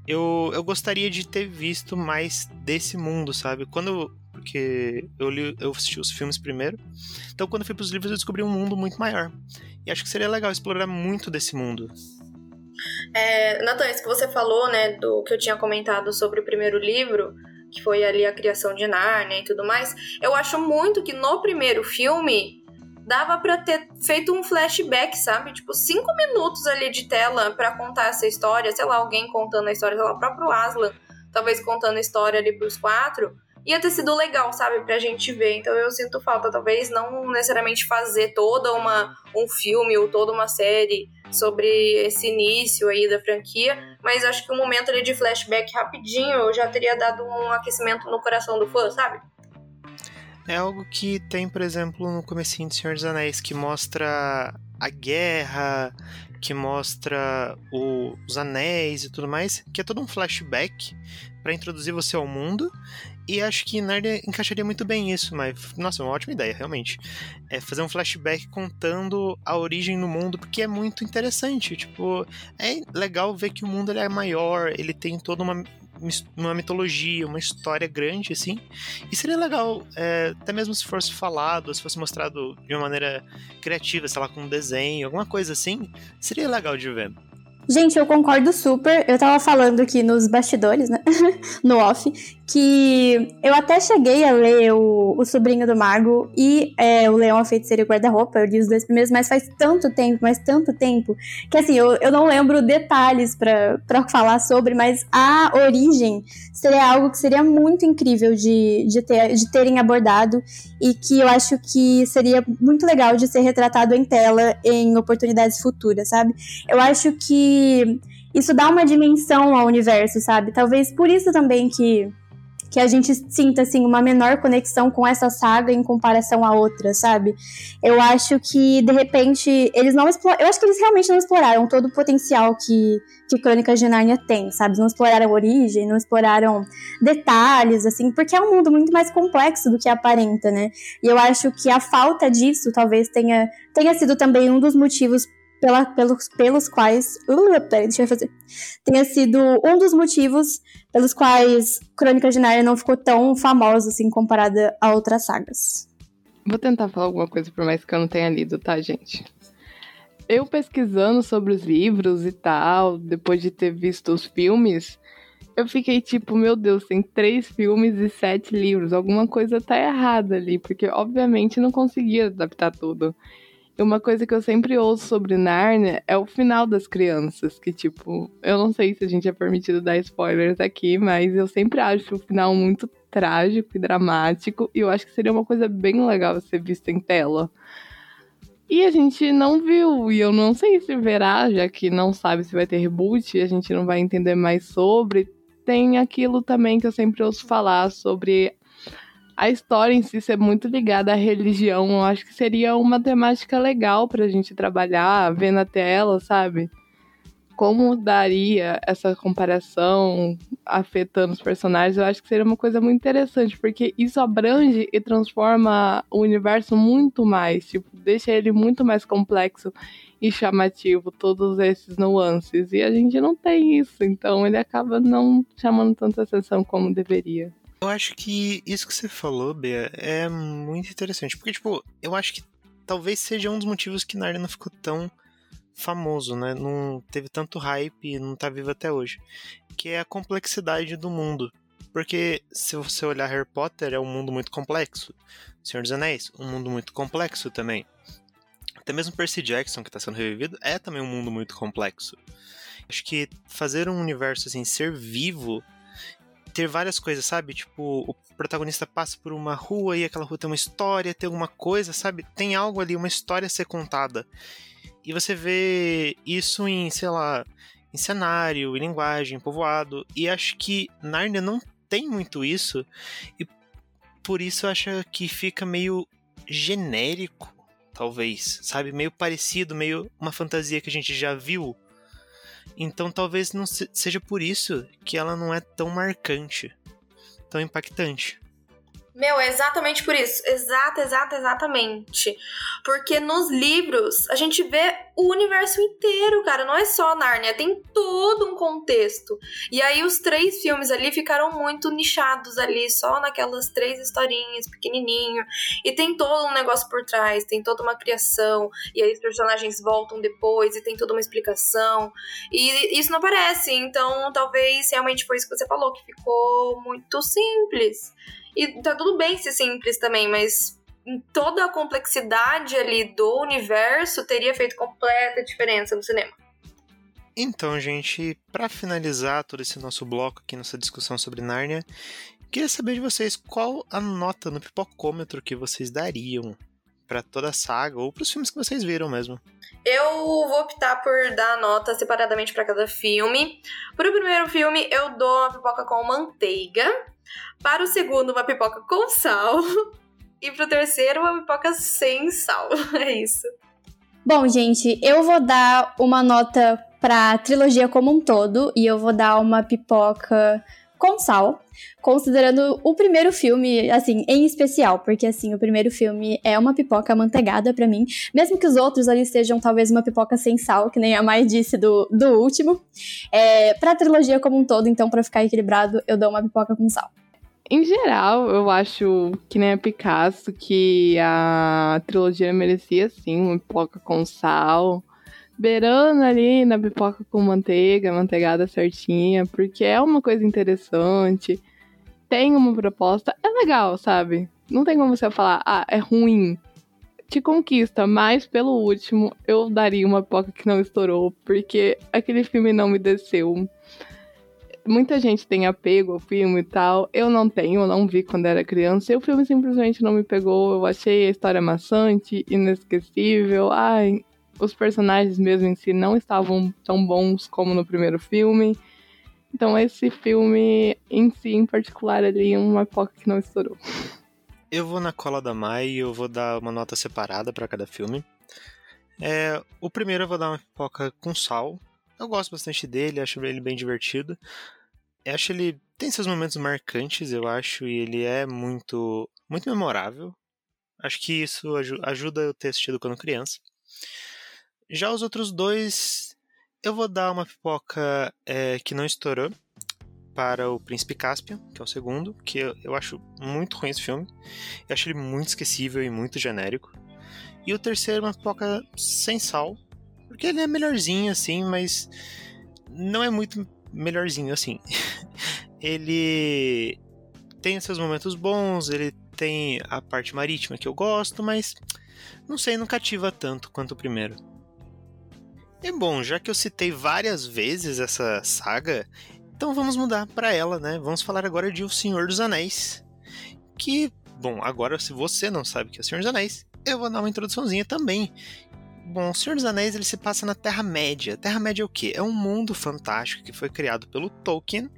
eu, eu gostaria de ter visto mais desse mundo, sabe? Quando. Porque eu, li, eu assisti os filmes primeiro. Então, quando eu fui pros livros, eu descobri um mundo muito maior. E acho que seria legal explorar muito desse mundo. É, Nathan, isso que você falou, né, do que eu tinha comentado sobre o primeiro livro, que foi ali a criação de Narnia e tudo mais, eu acho muito que no primeiro filme dava para ter feito um flashback, sabe? Tipo, cinco minutos ali de tela para contar essa história, sei lá, alguém contando a história, sei lá, o próprio Aslan, talvez contando a história ali pros quatro. Ia ter sido legal, sabe, pra gente ver. Então eu sinto falta, talvez não necessariamente fazer toda uma um filme ou toda uma série sobre esse início aí da franquia, mas acho que um momento ali de flashback rapidinho já teria dado um aquecimento no coração do fã, sabe? É algo que tem, por exemplo, no comecinho de Senhor dos Anéis, que mostra a guerra, que mostra o, os anéis e tudo mais, que é todo um flashback para introduzir você ao mundo. E acho que Narnia encaixaria muito bem isso, mas nossa, é uma ótima ideia, realmente. É fazer um flashback contando a origem do mundo, porque é muito interessante. Tipo, é legal ver que o mundo ele é maior, ele tem toda uma uma mitologia, uma história grande, assim. E seria legal, é, até mesmo se fosse falado, se fosse mostrado de uma maneira criativa, sei lá, com um desenho, alguma coisa assim, seria legal de ver. Gente, eu concordo super. Eu tava falando aqui nos bastidores, né? no off, que eu até cheguei a ler o, o Sobrinho do Mago e é, o Leão, a Feiticeira e o Guarda-Roupa. Eu li os dois primeiros, mas faz tanto tempo, mas tanto tempo, que assim, eu, eu não lembro detalhes para falar sobre, mas a origem seria algo que seria muito incrível de, de, ter, de terem abordado e que eu acho que seria muito legal de ser retratado em tela em oportunidades futuras, sabe? Eu acho que isso dá uma dimensão ao universo, sabe? Talvez por isso também que que a gente sinta assim uma menor conexão com essa saga em comparação a outras, sabe? Eu acho que de repente eles não exploraram, eu acho que eles realmente não exploraram todo o potencial que que Crônicas de Nárnia tem, sabe? Não exploraram origem, não exploraram detalhes assim, porque é um mundo muito mais complexo do que aparenta, né? E eu acho que a falta disso talvez tenha tenha sido também um dos motivos pela, pelos, pelos quais. Uh, peraí, deixa eu fazer. Tenha sido um dos motivos pelos quais Crônica de Narnia não ficou tão famosa assim comparada a outras sagas. Vou tentar falar alguma coisa por mais que eu não tenha lido, tá, gente? Eu pesquisando sobre os livros e tal, depois de ter visto os filmes, eu fiquei tipo, meu Deus, tem três filmes e sete livros. Alguma coisa tá errada ali, porque obviamente não conseguia adaptar tudo uma coisa que eu sempre ouço sobre Narnia é o final das crianças, que tipo, eu não sei se a gente é permitido dar spoilers aqui, mas eu sempre acho o final muito trágico e dramático, e eu acho que seria uma coisa bem legal ser vista em tela. E a gente não viu, e eu não sei se verá, já que não sabe se vai ter reboot, a gente não vai entender mais sobre. Tem aquilo também que eu sempre ouço falar sobre a história em si ser muito ligada à religião, eu acho que seria uma temática legal pra gente trabalhar, ver na tela, sabe? Como daria essa comparação afetando os personagens, eu acho que seria uma coisa muito interessante, porque isso abrange e transforma o universo muito mais, tipo, deixa ele muito mais complexo e chamativo, todos esses nuances. E a gente não tem isso, então ele acaba não chamando tanta atenção como deveria. Eu acho que isso que você falou, Bea, é muito interessante. Porque, tipo, eu acho que talvez seja um dos motivos que Narnia não ficou tão famoso, né? Não teve tanto hype e não tá vivo até hoje. Que é a complexidade do mundo. Porque se você olhar Harry Potter, é um mundo muito complexo. Senhor dos Anéis, um mundo muito complexo também. Até mesmo Percy Jackson, que está sendo revivido, é também um mundo muito complexo. Acho que fazer um universo assim, ser vivo, ter várias coisas, sabe? Tipo, o protagonista passa por uma rua e aquela rua tem uma história, tem alguma coisa, sabe? Tem algo ali, uma história a ser contada. E você vê isso em, sei lá, em cenário, em linguagem, em povoado. E acho que Narnia não tem muito isso. E por isso eu acho que fica meio genérico, talvez. Sabe? Meio parecido, meio uma fantasia que a gente já viu. Então talvez não seja por isso que ela não é tão marcante, tão impactante. Meu, é exatamente por isso. Exato, exato, exatamente. Porque nos livros a gente vê o universo inteiro, cara. Não é só Nárnia, tem todo um contexto. E aí os três filmes ali ficaram muito nichados ali, só naquelas três historinhas, pequenininho. E tem todo um negócio por trás, tem toda uma criação. E aí os personagens voltam depois e tem toda uma explicação. E isso não aparece. Então talvez realmente foi isso que você falou, que ficou muito simples. E tá tudo bem ser simples também, mas toda a complexidade ali do universo teria feito completa diferença no cinema. Então, gente, para finalizar todo esse nosso bloco aqui, nossa discussão sobre Nárnia, queria saber de vocês qual a nota no pipocômetro que vocês dariam para toda a saga ou para os filmes que vocês viram mesmo. Eu vou optar por dar nota separadamente para cada filme. Para o primeiro filme, eu dou uma pipoca com manteiga. Para o segundo, uma pipoca com sal. E pro terceiro, uma pipoca sem sal. É isso. Bom, gente, eu vou dar uma nota pra trilogia como um todo. E eu vou dar uma pipoca com sal, considerando o primeiro filme, assim, em especial, porque assim, o primeiro filme é uma pipoca manteigada para mim, mesmo que os outros ali sejam talvez uma pipoca sem sal, que nem a mais disse do, do último. É, pra trilogia como um todo, então, para ficar equilibrado, eu dou uma pipoca com sal. Em geral, eu acho que nem a Picasso, que a trilogia merecia sim uma pipoca com sal, beirando ali na pipoca com manteiga, manteigada certinha, porque é uma coisa interessante, tem uma proposta, é legal, sabe? Não tem como você falar, ah, é ruim. Te conquista, mas pelo último, eu daria uma pipoca que não estourou, porque aquele filme não me desceu muita gente tem apego ao filme e tal. Eu não tenho, eu não vi quando era criança. E o filme simplesmente não me pegou. Eu achei a história maçante, inesquecível. Ai, os personagens mesmo em si não estavam tão bons como no primeiro filme. Então esse filme em si, em particular, ali, é uma época que não estourou. Eu vou na cola da Mai e eu vou dar uma nota separada para cada filme. É, o primeiro eu vou dar uma pipoca com sal. Eu gosto bastante dele, acho ele bem divertido. Eu acho ele tem seus momentos marcantes, eu acho, e ele é muito muito memorável. Acho que isso ajuda eu ter assistido quando criança. Já os outros dois, eu vou dar uma pipoca é, que não estourou para o Príncipe Caspian, que é o segundo, que eu, eu acho muito ruim esse filme. Eu acho ele muito esquecível e muito genérico. E o terceiro, uma pipoca sem sal, porque ele é melhorzinho assim, mas não é muito melhorzinho assim. ele tem seus momentos bons, ele tem a parte marítima que eu gosto, mas não sei, não cativa tanto quanto o primeiro. E bom, já que eu citei várias vezes essa saga, então vamos mudar para ela, né? Vamos falar agora de O Senhor dos Anéis. Que, bom, agora se você não sabe o que é O Senhor dos Anéis, eu vou dar uma introduçãozinha também. Bom, O Senhor dos Anéis ele se passa na Terra-média. Terra-média é o quê? É um mundo fantástico que foi criado pelo Tolkien.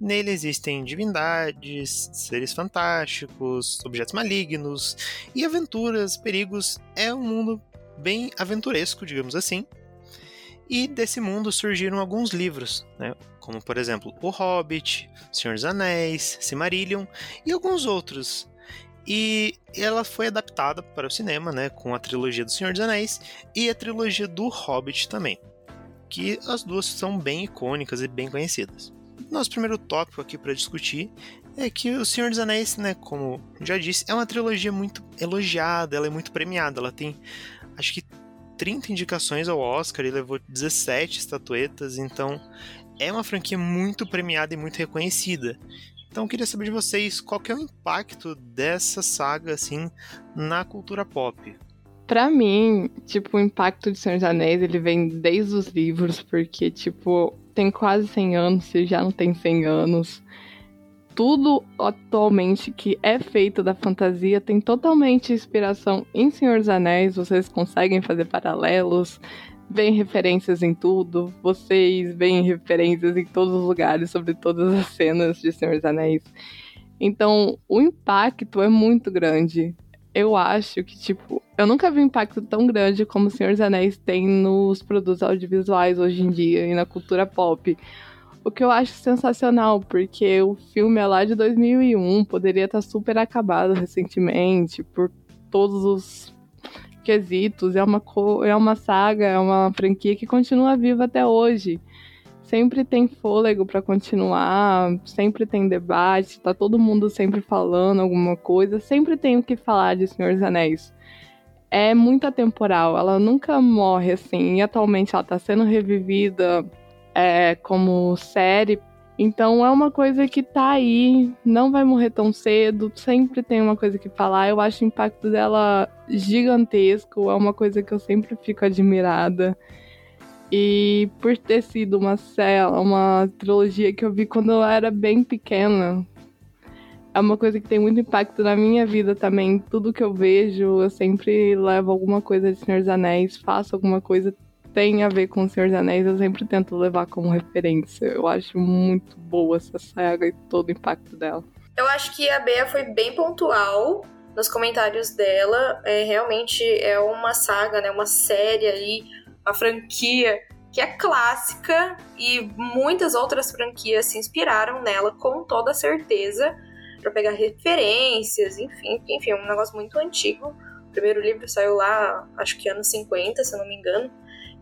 Nele existem divindades, seres fantásticos, objetos malignos e aventuras, perigos. É um mundo bem aventuresco, digamos assim. E desse mundo surgiram alguns livros, né? como por exemplo O Hobbit, Senhor dos Anéis, Silmarillion e alguns outros e ela foi adaptada para o cinema, né, com a trilogia do Senhor dos Anéis e a trilogia do Hobbit também, que as duas são bem icônicas e bem conhecidas. Nosso primeiro tópico aqui para discutir É que O Senhor dos Anéis, né, como já disse, é uma trilogia muito elogiada, ela é muito premiada, ela tem acho que 30 indicações ao Oscar e levou 17 estatuetas, então é uma franquia muito premiada e muito reconhecida. Então eu queria saber de vocês qual é o impacto dessa saga assim na cultura pop. Pra mim, tipo, o impacto de Senhor dos Anéis, ele vem desde os livros, porque, tipo, tem quase 100 anos, se já não tem 100 anos. Tudo atualmente que é feito da fantasia tem totalmente inspiração em Senhor dos Anéis, vocês conseguem fazer paralelos, veem referências em tudo, vocês veem referências em todos os lugares sobre todas as cenas de Senhor dos Anéis. Então, o impacto é muito grande. Eu acho que, tipo, eu nunca vi um impacto tão grande como Senhor dos Anéis tem nos produtos audiovisuais hoje em dia e na cultura pop. O que eu acho sensacional, porque o filme é lá de 2001, poderia estar super acabado recentemente, por todos os quesitos. É uma, é uma saga, é uma franquia que continua viva até hoje. Sempre tem fôlego para continuar, sempre tem debate, tá todo mundo sempre falando alguma coisa, sempre tem o que falar de Senhor dos Anéis. É muito atemporal, ela nunca morre assim, e atualmente ela tá sendo revivida é, como série então é uma coisa que tá aí, não vai morrer tão cedo, sempre tem uma coisa que falar. Eu acho o impacto dela gigantesco, é uma coisa que eu sempre fico admirada. E por ter sido uma cela, uma trilogia que eu vi quando eu era bem pequena, é uma coisa que tem muito impacto na minha vida também. Tudo que eu vejo, eu sempre levo alguma coisa de Senhor dos Anéis, faço alguma coisa tem a ver com o Senhor dos Anéis, eu sempre tento levar como referência. Eu acho muito boa essa saga e todo o impacto dela. Eu acho que a Bea foi bem pontual nos comentários dela. É, realmente é uma saga, né, uma série aí, uma franquia que é clássica e muitas outras franquias se inspiraram nela com toda certeza para pegar referências, enfim, enfim, é um negócio muito antigo. O primeiro livro saiu lá, acho que anos 50, se eu não me engano.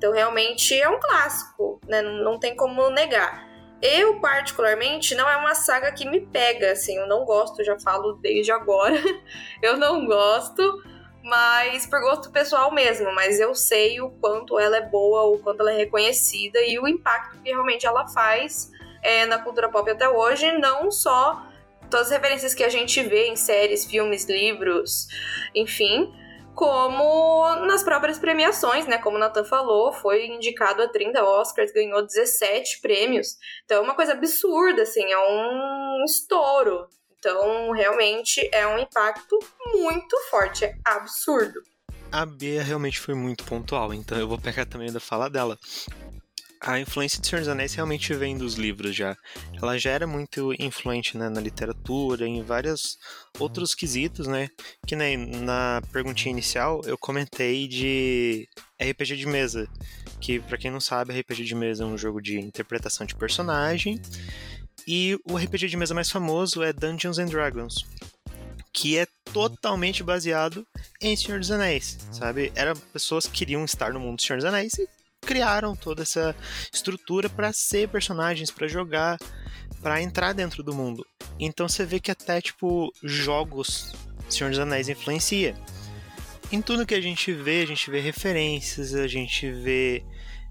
Então, realmente é um clássico, né? Não, tem como negar. Eu, particularmente, não é uma saga que me pega, assim, eu não gosto, já falo desde agora. eu não gosto, mas por gosto pessoal mesmo. Mas eu sei o quanto ela é boa, o quanto ela é reconhecida e o impacto que realmente ela faz é, na cultura pop até hoje, não só todas as referências que a gente vê em séries, filmes, livros, enfim, como nas próprias premiações, né? Como o Nathan falou, foi indicado a 30 Oscars, ganhou 17 prêmios. Então é uma coisa absurda, assim, é um estouro. Então, realmente é um impacto muito forte, é absurdo. A Bia realmente foi muito pontual, então eu vou pegar também da fala dela a influência de Senhor dos Anéis realmente vem dos livros já. Ela já era muito influente né, na literatura, em vários outros quesitos, né? Que nem na perguntinha inicial eu comentei de RPG de mesa. Que, para quem não sabe, RPG de mesa é um jogo de interpretação de personagem. E o RPG de mesa mais famoso é Dungeons and Dragons, que é totalmente baseado em Senhor dos Anéis, sabe? Era pessoas que queriam estar no mundo do Senhor dos Anéis e criaram toda essa estrutura para ser personagens, para jogar, para entrar dentro do mundo. Então você vê que até tipo jogos Senhor dos Anéis influencia. Em tudo que a gente vê, a gente vê referências, a gente vê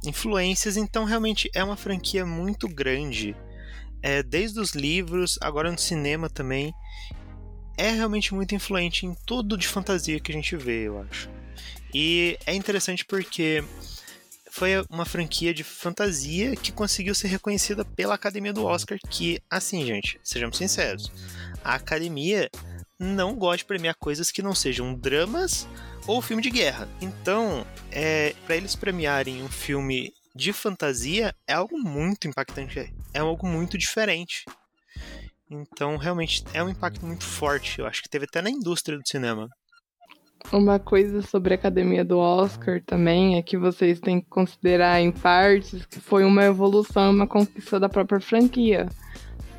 influências, então realmente é uma franquia muito grande. É, desde os livros, agora no cinema também. É realmente muito influente em tudo de fantasia que a gente vê, eu acho. E é interessante porque foi uma franquia de fantasia que conseguiu ser reconhecida pela Academia do Oscar, que, assim, gente, sejamos sinceros, a Academia não gosta de premiar coisas que não sejam dramas ou filme de guerra. Então, é, para eles premiarem um filme de fantasia é algo muito impactante, é algo muito diferente. Então, realmente é um impacto muito forte. Eu acho que teve até na indústria do cinema. Uma coisa sobre a academia do Oscar também é que vocês têm que considerar em partes que foi uma evolução, uma conquista da própria franquia.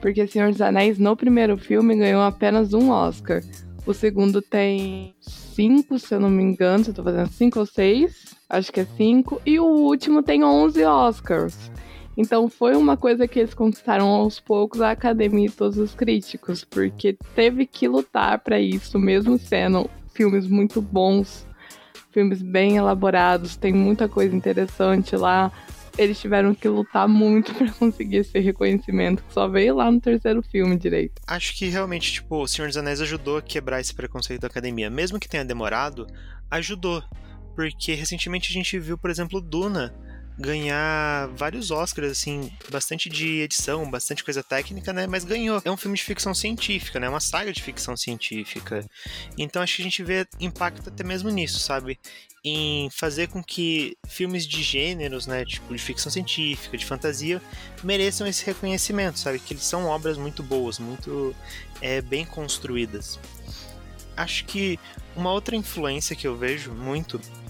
Porque Senhor dos Anéis, no primeiro filme, ganhou apenas um Oscar. O segundo tem cinco, se eu não me engano, se eu tô fazendo cinco ou seis, acho que é cinco. E o último tem onze Oscars. Então foi uma coisa que eles conquistaram aos poucos a academia e todos os críticos, porque teve que lutar para isso, mesmo sendo filmes muito bons, filmes bem elaborados, tem muita coisa interessante lá. Eles tiveram que lutar muito para conseguir esse reconhecimento, que só veio lá no terceiro filme direito. Acho que realmente, tipo, O Senhor dos Anéis ajudou a quebrar esse preconceito da academia. Mesmo que tenha demorado, ajudou. Porque recentemente a gente viu, por exemplo, Duna ganhar vários Oscars, assim, bastante de edição, bastante coisa técnica, né? Mas ganhou. É um filme de ficção científica, né? Uma saga de ficção científica. Então acho que a gente vê impacto até mesmo nisso, sabe? Em fazer com que filmes de gêneros, né? Tipo, de ficção científica, de fantasia, mereçam esse reconhecimento, sabe? Que eles são obras muito boas, muito é, bem construídas. Acho que uma outra influência que eu vejo muito é,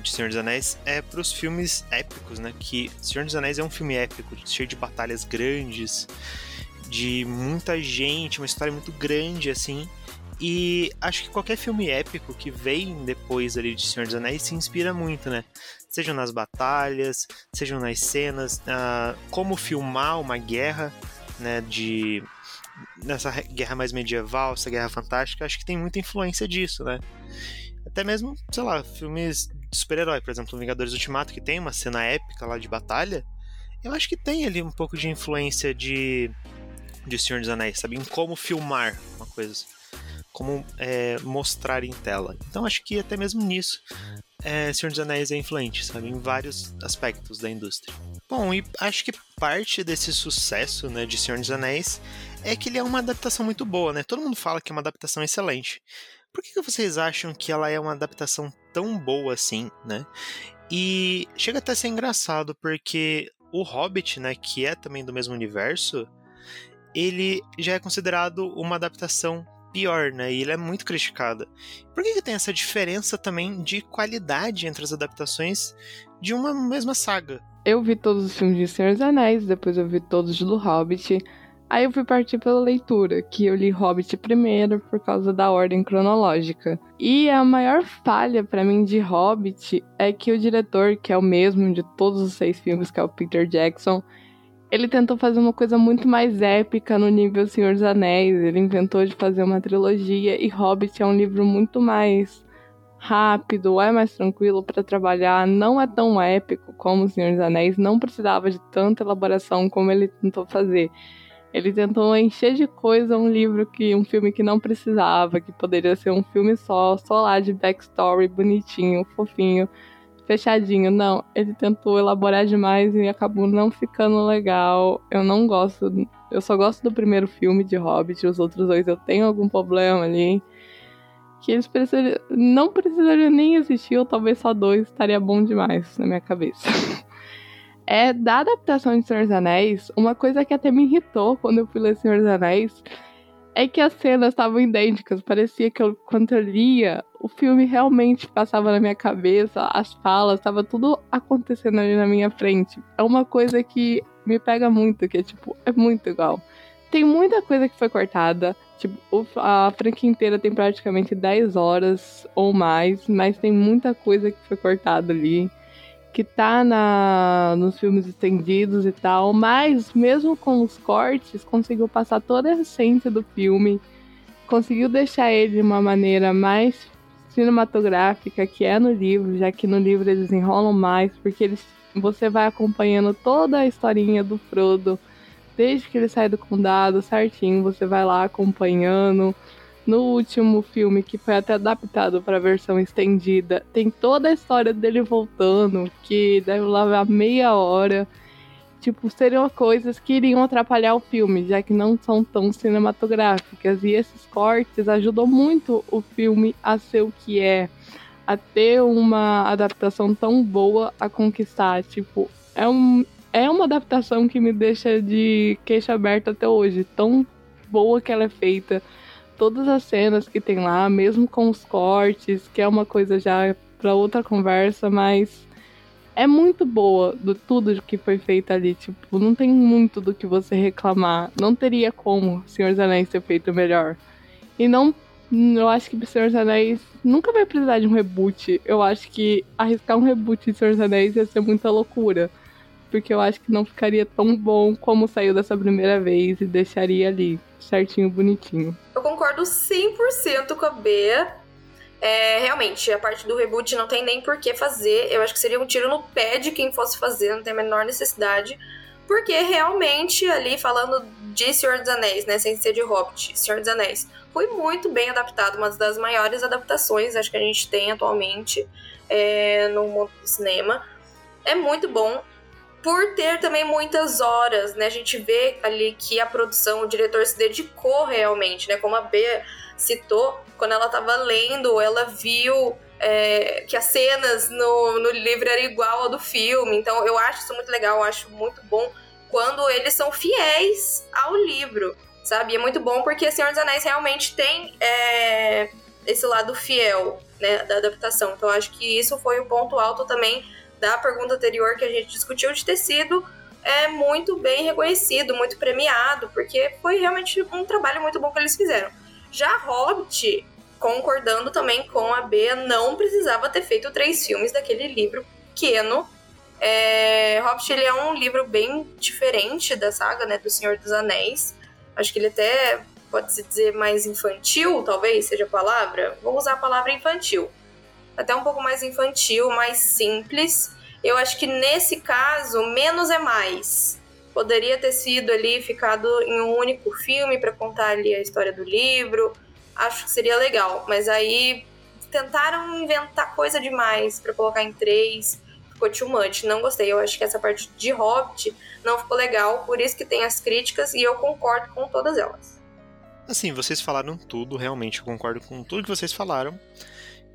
de Senhor dos Anéis é para os filmes épicos, né? Que Senhor dos Anéis é um filme épico, cheio de batalhas grandes, de muita gente, uma história muito grande, assim. E acho que qualquer filme épico que vem depois ali de Senhor dos Anéis se inspira muito, né? Sejam nas batalhas, sejam nas cenas, uh, como filmar uma guerra, né? De nessa guerra mais medieval, essa guerra fantástica, acho que tem muita influência disso, né? Até mesmo, sei lá, filmes de super-herói, por exemplo, Vingadores Ultimato, que tem uma cena épica lá de batalha, eu acho que tem ali um pouco de influência de, de Senhor dos Anéis, sabe? Em como filmar uma coisa, como é, mostrar em tela. Então acho que até mesmo nisso, é, Senhor dos Anéis é influente, sabe? Em vários aspectos da indústria. Bom, e acho que parte desse sucesso né, de Senhor dos Anéis é que ele é uma adaptação muito boa, né? Todo mundo fala que é uma adaptação excelente. Por que, que vocês acham que ela é uma adaptação tão boa assim, né? E chega até a ser engraçado, porque o Hobbit, né, que é também do mesmo universo, ele já é considerado uma adaptação pior, né? E ele é muito criticada. Por que, que tem essa diferença também de qualidade entre as adaptações de uma mesma saga? Eu vi todos os filmes de Senhor dos Anéis, depois eu vi todos do Hobbit. Aí eu fui partir pela leitura, que eu li Hobbit primeiro por causa da ordem cronológica. E a maior falha para mim de Hobbit é que o diretor, que é o mesmo de todos os seis filmes, que é o Peter Jackson, ele tentou fazer uma coisa muito mais épica no nível Senhor dos Anéis. Ele inventou de fazer uma trilogia e Hobbit é um livro muito mais rápido, é mais tranquilo para trabalhar, não é tão épico como Senhor dos Anéis, não precisava de tanta elaboração como ele tentou fazer. Ele tentou encher de coisa um livro que um filme que não precisava, que poderia ser um filme só, só lá de backstory, bonitinho, fofinho, fechadinho. Não, ele tentou elaborar demais e acabou não ficando legal. Eu não gosto, eu só gosto do primeiro filme de Hobbit, os outros dois eu tenho algum problema ali. Que eles precisariam, não precisariam nem existir, ou talvez só dois estaria bom demais na minha cabeça. é da adaptação de Senhor dos Anéis, uma coisa que até me irritou quando eu fui ler Senhor dos Anéis é que as cenas estavam idênticas. Parecia que eu, quando eu lia, o filme realmente passava na minha cabeça, as falas, estava tudo acontecendo ali na minha frente. É uma coisa que me pega muito, que é tipo, é muito igual. Tem muita coisa que foi cortada. Tipo, a franquia inteira tem praticamente 10 horas ou mais, mas tem muita coisa que foi cortada ali que tá na, nos filmes estendidos e tal, mas mesmo com os cortes, conseguiu passar toda a essência do filme, conseguiu deixar ele de uma maneira mais cinematográfica que é no livro, já que no livro eles enrolam mais, porque eles, você vai acompanhando toda a historinha do Frodo, desde que ele sai do condado certinho, você vai lá acompanhando no último filme, que foi até adaptado para a versão estendida, tem toda a história dele voltando, que deve levar meia hora. Tipo, seriam coisas que iriam atrapalhar o filme, já que não são tão cinematográficas. E esses cortes ajudam muito o filme a ser o que é, a ter uma adaptação tão boa a conquistar. Tipo, é, um, é uma adaptação que me deixa de queixo aberto até hoje, tão boa que ela é feita todas as cenas que tem lá, mesmo com os cortes, que é uma coisa já para outra conversa, mas é muito boa do tudo que foi feito ali, tipo, não tem muito do que você reclamar. Não teria como Senhor dos Anéis ter feito melhor. E não eu acho que Senhor dos Anéis nunca vai precisar de um reboot. Eu acho que arriscar um reboot de Senhor dos Anéis ia ser muita loucura. Porque eu acho que não ficaria tão bom como saiu dessa primeira vez e deixaria ali certinho, bonitinho. Eu concordo 100% com a Bea. É, realmente, a parte do reboot não tem nem por que fazer. Eu acho que seria um tiro no pé de quem fosse fazer, não tem a menor necessidade. Porque realmente, ali falando de Senhor dos Anéis, né? Sem ser de Hobbit, Senhor dos Anéis, foi muito bem adaptado, uma das maiores adaptações acho que a gente tem atualmente é, no mundo do cinema. É muito bom por ter também muitas horas, né? A gente vê ali que a produção, o diretor se dedicou realmente, né? Como a Bea citou, quando ela estava lendo, ela viu é, que as cenas no, no livro eram igual ao do filme. Então eu acho isso muito legal, eu acho muito bom quando eles são fiéis ao livro, sabe? E é muito bom porque Senhor dos Anéis realmente tem é, esse lado fiel né, da adaptação. Então eu acho que isso foi o ponto alto também da pergunta anterior que a gente discutiu de ter sido é muito bem reconhecido, muito premiado, porque foi realmente um trabalho muito bom que eles fizeram. Já Hobbit, concordando também com a Bea, não precisava ter feito três filmes daquele livro pequeno. É, Hobbit ele é um livro bem diferente da saga, né, do Senhor dos Anéis. Acho que ele até pode se dizer mais infantil, talvez seja a palavra. Vou usar a palavra infantil até um pouco mais infantil, mais simples. Eu acho que nesse caso, menos é mais. Poderia ter sido ali, ficado em um único filme para contar ali a história do livro. Acho que seria legal, mas aí tentaram inventar coisa demais para colocar em três. Ficou too much, não gostei. Eu acho que essa parte de Hobbit não ficou legal, por isso que tem as críticas e eu concordo com todas elas. Assim, vocês falaram tudo, realmente eu concordo com tudo que vocês falaram.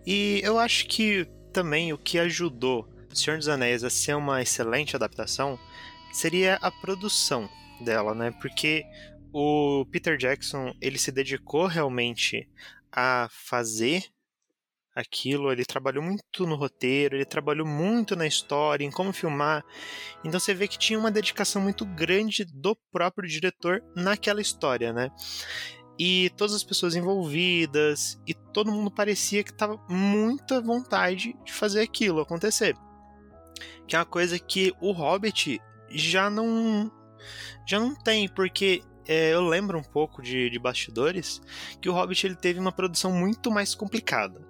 E eu acho que também o que ajudou Senhor dos Anéis a ser uma excelente adaptação seria a produção dela, né? Porque o Peter Jackson, ele se dedicou realmente a fazer aquilo, ele trabalhou muito no roteiro, ele trabalhou muito na história, em como filmar. Então você vê que tinha uma dedicação muito grande do próprio diretor naquela história, né? E todas as pessoas envolvidas e todo mundo parecia que estava muita vontade de fazer aquilo acontecer. Que é uma coisa que o Hobbit já não já não tem, porque é, eu lembro um pouco de, de bastidores que o Hobbit ele teve uma produção muito mais complicada.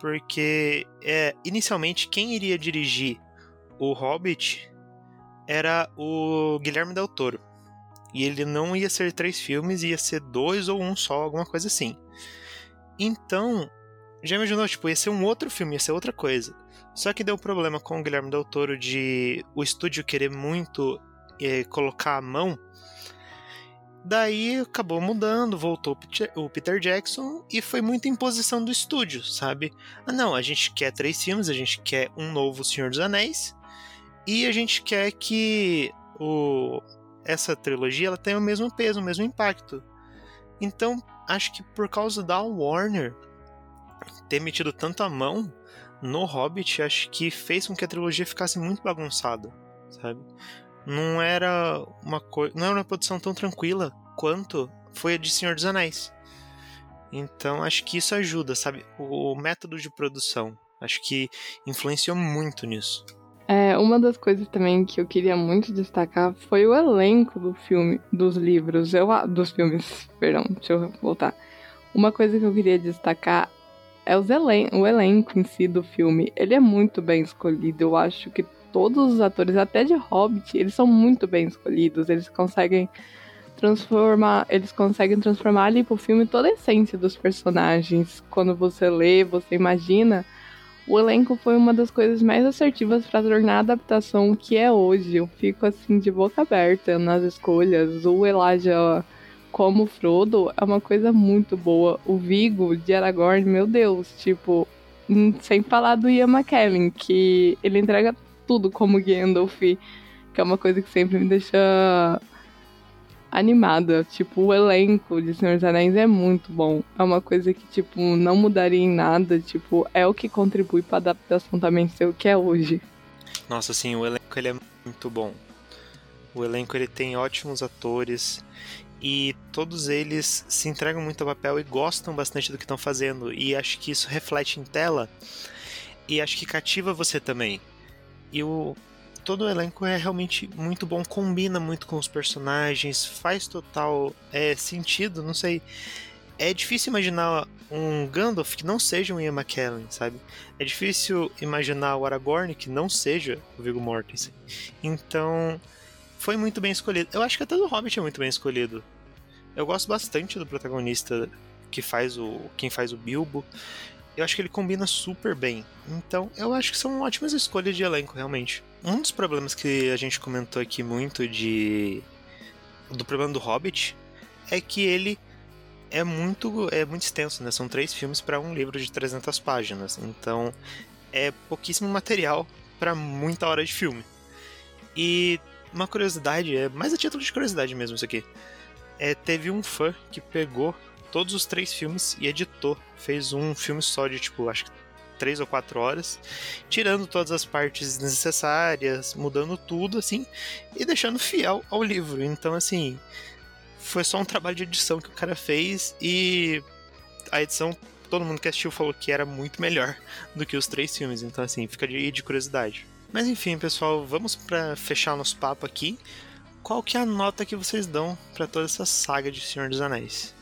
Porque é, inicialmente quem iria dirigir o Hobbit era o Guilherme Del Toro. E ele não ia ser três filmes, ia ser dois ou um só, alguma coisa assim. Então, já imaginou, tipo, ia ser um outro filme, ia ser outra coisa. Só que deu problema com o Guilherme Del Toro de o estúdio querer muito eh, colocar a mão. Daí acabou mudando, voltou o Peter Jackson e foi muita imposição do estúdio, sabe? Ah, não, a gente quer três filmes, a gente quer um novo Senhor dos Anéis e a gente quer que o essa trilogia ela tem o mesmo peso, o mesmo impacto. Então, acho que por causa da Warner ter metido tanto a mão no Hobbit, acho que fez com que a trilogia ficasse muito bagunçada, sabe? Não era uma coisa, não era uma produção tão tranquila quanto foi a de Senhor dos Anéis. Então, acho que isso ajuda, sabe? O método de produção, acho que influenciou muito nisso. É, uma das coisas também que eu queria muito destacar foi o elenco do filme, dos livros, eu, dos filmes, perdão, deixa eu voltar. Uma coisa que eu queria destacar é os elen o elenco em si do filme. Ele é muito bem escolhido, eu acho que todos os atores, até de Hobbit, eles são muito bem escolhidos, eles conseguem transformar, eles conseguem transformar ali pro filme toda a essência dos personagens. Quando você lê, você imagina o elenco foi uma das coisas mais assertivas para tornar a adaptação que é hoje. Eu fico assim de boca aberta nas escolhas. O Elijah como Frodo é uma coisa muito boa. O Vigo de Aragorn, meu Deus, tipo, hum, sem falar do Ian McKellen, que ele entrega tudo como Gandalf, que é uma coisa que sempre me deixa animada. Tipo, o elenco de Senhor dos Anéis é muito bom. É uma coisa que, tipo, não mudaria em nada. Tipo, é o que contribui pra adaptação também ser o que é hoje. Nossa, sim, o elenco ele é muito bom. O elenco ele tem ótimos atores e todos eles se entregam muito ao papel e gostam bastante do que estão fazendo. E acho que isso reflete em tela e acho que cativa você também. E o, todo o elenco é realmente muito bom, combina muito com os personagens, faz total é, sentido, não sei. É difícil imaginar um Gandalf que não seja um Ian McKellen, sabe? É difícil imaginar o Aragorn que não seja o Viggo Mortensen. Então, foi muito bem escolhido. Eu acho que até do Hobbit é muito bem escolhido. Eu gosto bastante do protagonista que faz o quem faz o Bilbo. Eu acho que ele combina super bem. Então, eu acho que são ótimas escolhas de elenco, realmente. Um dos problemas que a gente comentou aqui muito de do problema do Hobbit é que ele é muito é muito extenso, né? São três filmes para um livro de 300 páginas. Então, é pouquíssimo material para muita hora de filme. E uma curiosidade, é mais a título de curiosidade mesmo isso aqui. É, teve um fã que pegou todos os três filmes e editou. Fez um filme só de, tipo, acho que três ou quatro horas, tirando todas as partes necessárias, mudando tudo, assim, e deixando fiel ao livro. Então, assim, foi só um trabalho de edição que o cara fez e a edição, todo mundo que assistiu falou que era muito melhor do que os três filmes. Então, assim, fica de, de curiosidade. Mas enfim, pessoal, vamos para fechar nosso papo aqui. Qual que é a nota que vocês dão para toda essa saga de Senhor dos Anéis?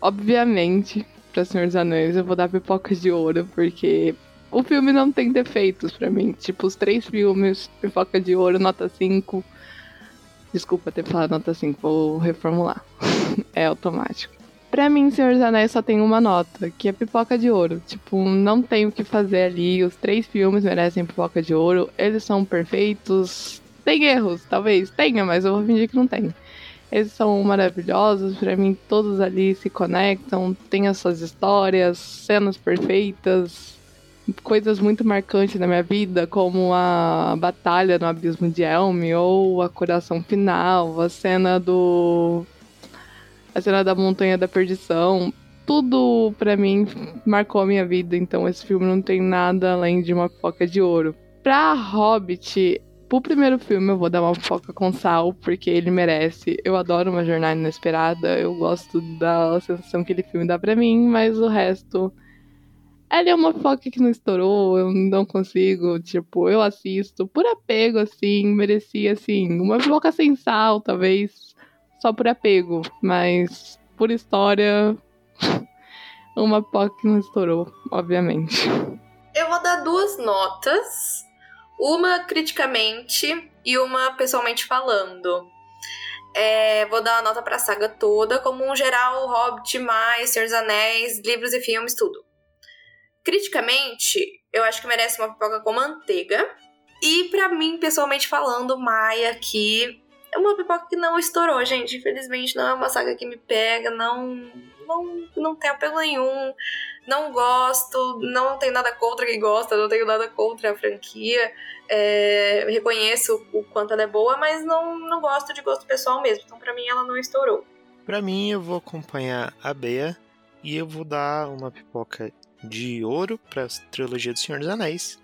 Obviamente, para Senhor dos Anéis eu vou dar pipocas de ouro, porque o filme não tem defeitos para mim. Tipo, os três filmes, pipoca de ouro, nota 5. Desculpa ter falado nota 5, vou reformular. é automático. Pra mim, Senhor dos Anéis só tem uma nota, que é pipoca de ouro. Tipo, não tem o que fazer ali. Os três filmes merecem pipoca de ouro. Eles são perfeitos. Tem erros, talvez tenha, mas eu vou fingir que não tem. Eles são maravilhosos, para mim todos ali se conectam, tem as suas histórias, cenas perfeitas, coisas muito marcantes na minha vida, como a batalha no abismo de Elme ou a coração final, a cena do a cena da Montanha da Perdição. Tudo para mim marcou a minha vida, então esse filme não tem nada além de uma foca de ouro. Pra Hobbit, pro primeiro filme eu vou dar uma foca com sal, porque ele merece. Eu adoro uma jornada inesperada, eu gosto da sensação que ele filme dá pra mim, mas o resto. Ele é uma foca que não estourou, eu não consigo, tipo, eu assisto por apego, assim, merecia, assim, uma foca sem sal, talvez, só por apego, mas por história, uma POC não estourou, obviamente. Eu vou dar duas notas, uma criticamente e uma pessoalmente falando. É, vou dar uma nota pra saga toda, como um geral, Hobbit, mais, Senhor dos Anéis, livros e filmes, tudo. Criticamente, eu acho que merece uma pipoca com manteiga. E para mim, pessoalmente falando, Maia aqui é uma pipoca que não estourou, gente. Infelizmente, não é uma saga que me pega, não, não, não tem apelo nenhum. Não gosto, não tenho nada contra quem gosta, não tenho nada contra a franquia. É, reconheço o quanto ela é boa, mas não, não gosto de gosto pessoal mesmo. Então, para mim, ela não estourou. Para mim, eu vou acompanhar a Bea e eu vou dar uma pipoca de ouro para a trilogia do Senhor dos Anéis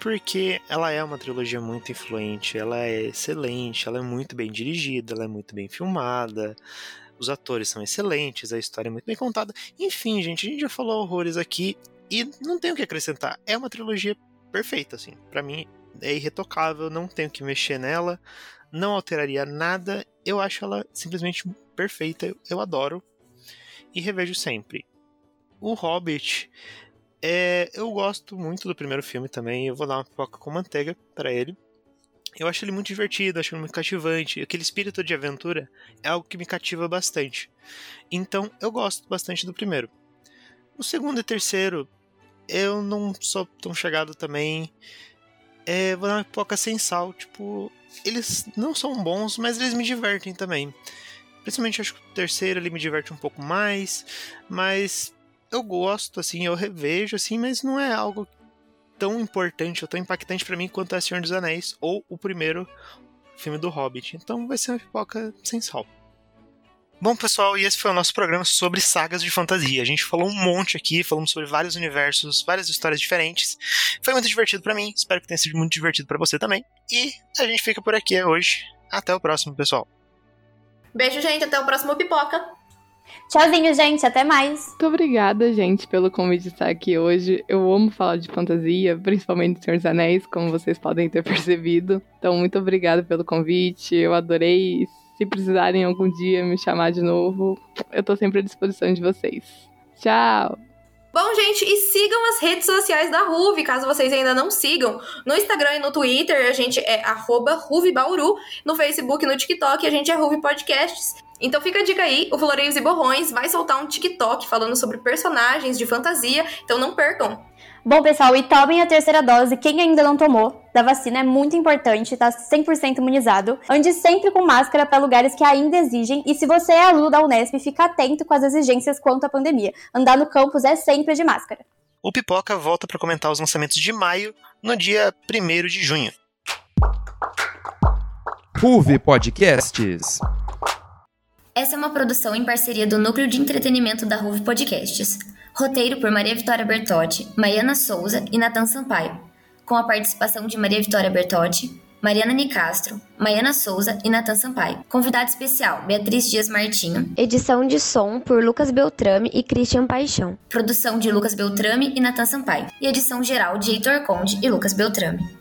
porque ela é uma trilogia muito influente, ela é excelente, ela é muito bem dirigida, ela é muito bem filmada, os atores são excelentes, a história é muito bem contada. Enfim, gente, a gente já falou horrores aqui e não tenho o que acrescentar. É uma trilogia perfeita, assim. Para mim é irretocável, não tenho que mexer nela, não alteraria nada. Eu acho ela simplesmente perfeita, eu adoro e revejo sempre. O Hobbit é, eu gosto muito do primeiro filme também. Eu vou dar uma pipoca com manteiga para ele. Eu acho ele muito divertido, acho ele muito cativante. Aquele espírito de aventura é algo que me cativa bastante. Então eu gosto bastante do primeiro. O segundo e terceiro, eu não sou tão chegado também. É, vou dar uma pipoca sem sal. Tipo, eles não são bons, mas eles me divertem também. Principalmente acho que o terceiro ele me diverte um pouco mais. Mas eu gosto, assim, eu revejo, assim, mas não é algo tão importante ou tão impactante para mim quanto é Senhor dos Anéis ou o primeiro filme do Hobbit. Então vai ser uma pipoca sem sal. Bom, pessoal, e esse foi o nosso programa sobre sagas de fantasia. A gente falou um monte aqui, falamos sobre vários universos, várias histórias diferentes. Foi muito divertido para mim, espero que tenha sido muito divertido para você também. E a gente fica por aqui hoje. Até o próximo, pessoal. Beijo, gente, até o próximo pipoca. Tchauzinho, gente. Até mais. Muito obrigada, gente, pelo convite de estar aqui hoje. Eu amo falar de fantasia, principalmente Senhor dos Anéis, como vocês podem ter percebido. Então, muito obrigada pelo convite. Eu adorei. Se precisarem algum dia me chamar de novo, eu tô sempre à disposição de vocês. Tchau! Bom, gente, e sigam as redes sociais da Ruve, caso vocês ainda não sigam. No Instagram e no Twitter, a gente é RuveBauru. No Facebook e no TikTok, a gente é Ruve Podcasts. Então fica a dica aí, o Floreios e Borrões vai soltar um TikTok falando sobre personagens de fantasia, então não percam. Bom, pessoal, e tomem a terceira dose. Quem ainda não tomou da vacina é muito importante, tá 100% imunizado. Ande sempre com máscara para lugares que ainda exigem. E se você é aluno da Unesp, fica atento com as exigências quanto à pandemia. Andar no campus é sempre de máscara. O Pipoca volta para comentar os lançamentos de maio no dia 1 de junho. Ruve Podcasts. Essa é uma produção em parceria do Núcleo de Entretenimento da Ruve Podcasts. Roteiro por Maria Vitória Bertotti, Maiana Souza e Natan Sampaio. Com a participação de Maria Vitória Bertotti, Mariana Nicastro, Maiana Souza e Natan Sampaio. Convidado especial, Beatriz Dias Martinho. Edição de som por Lucas Beltrame e Christian Paixão. Produção de Lucas Beltrame e Natan Sampaio. E edição geral de Heitor Conde e Lucas Beltrame.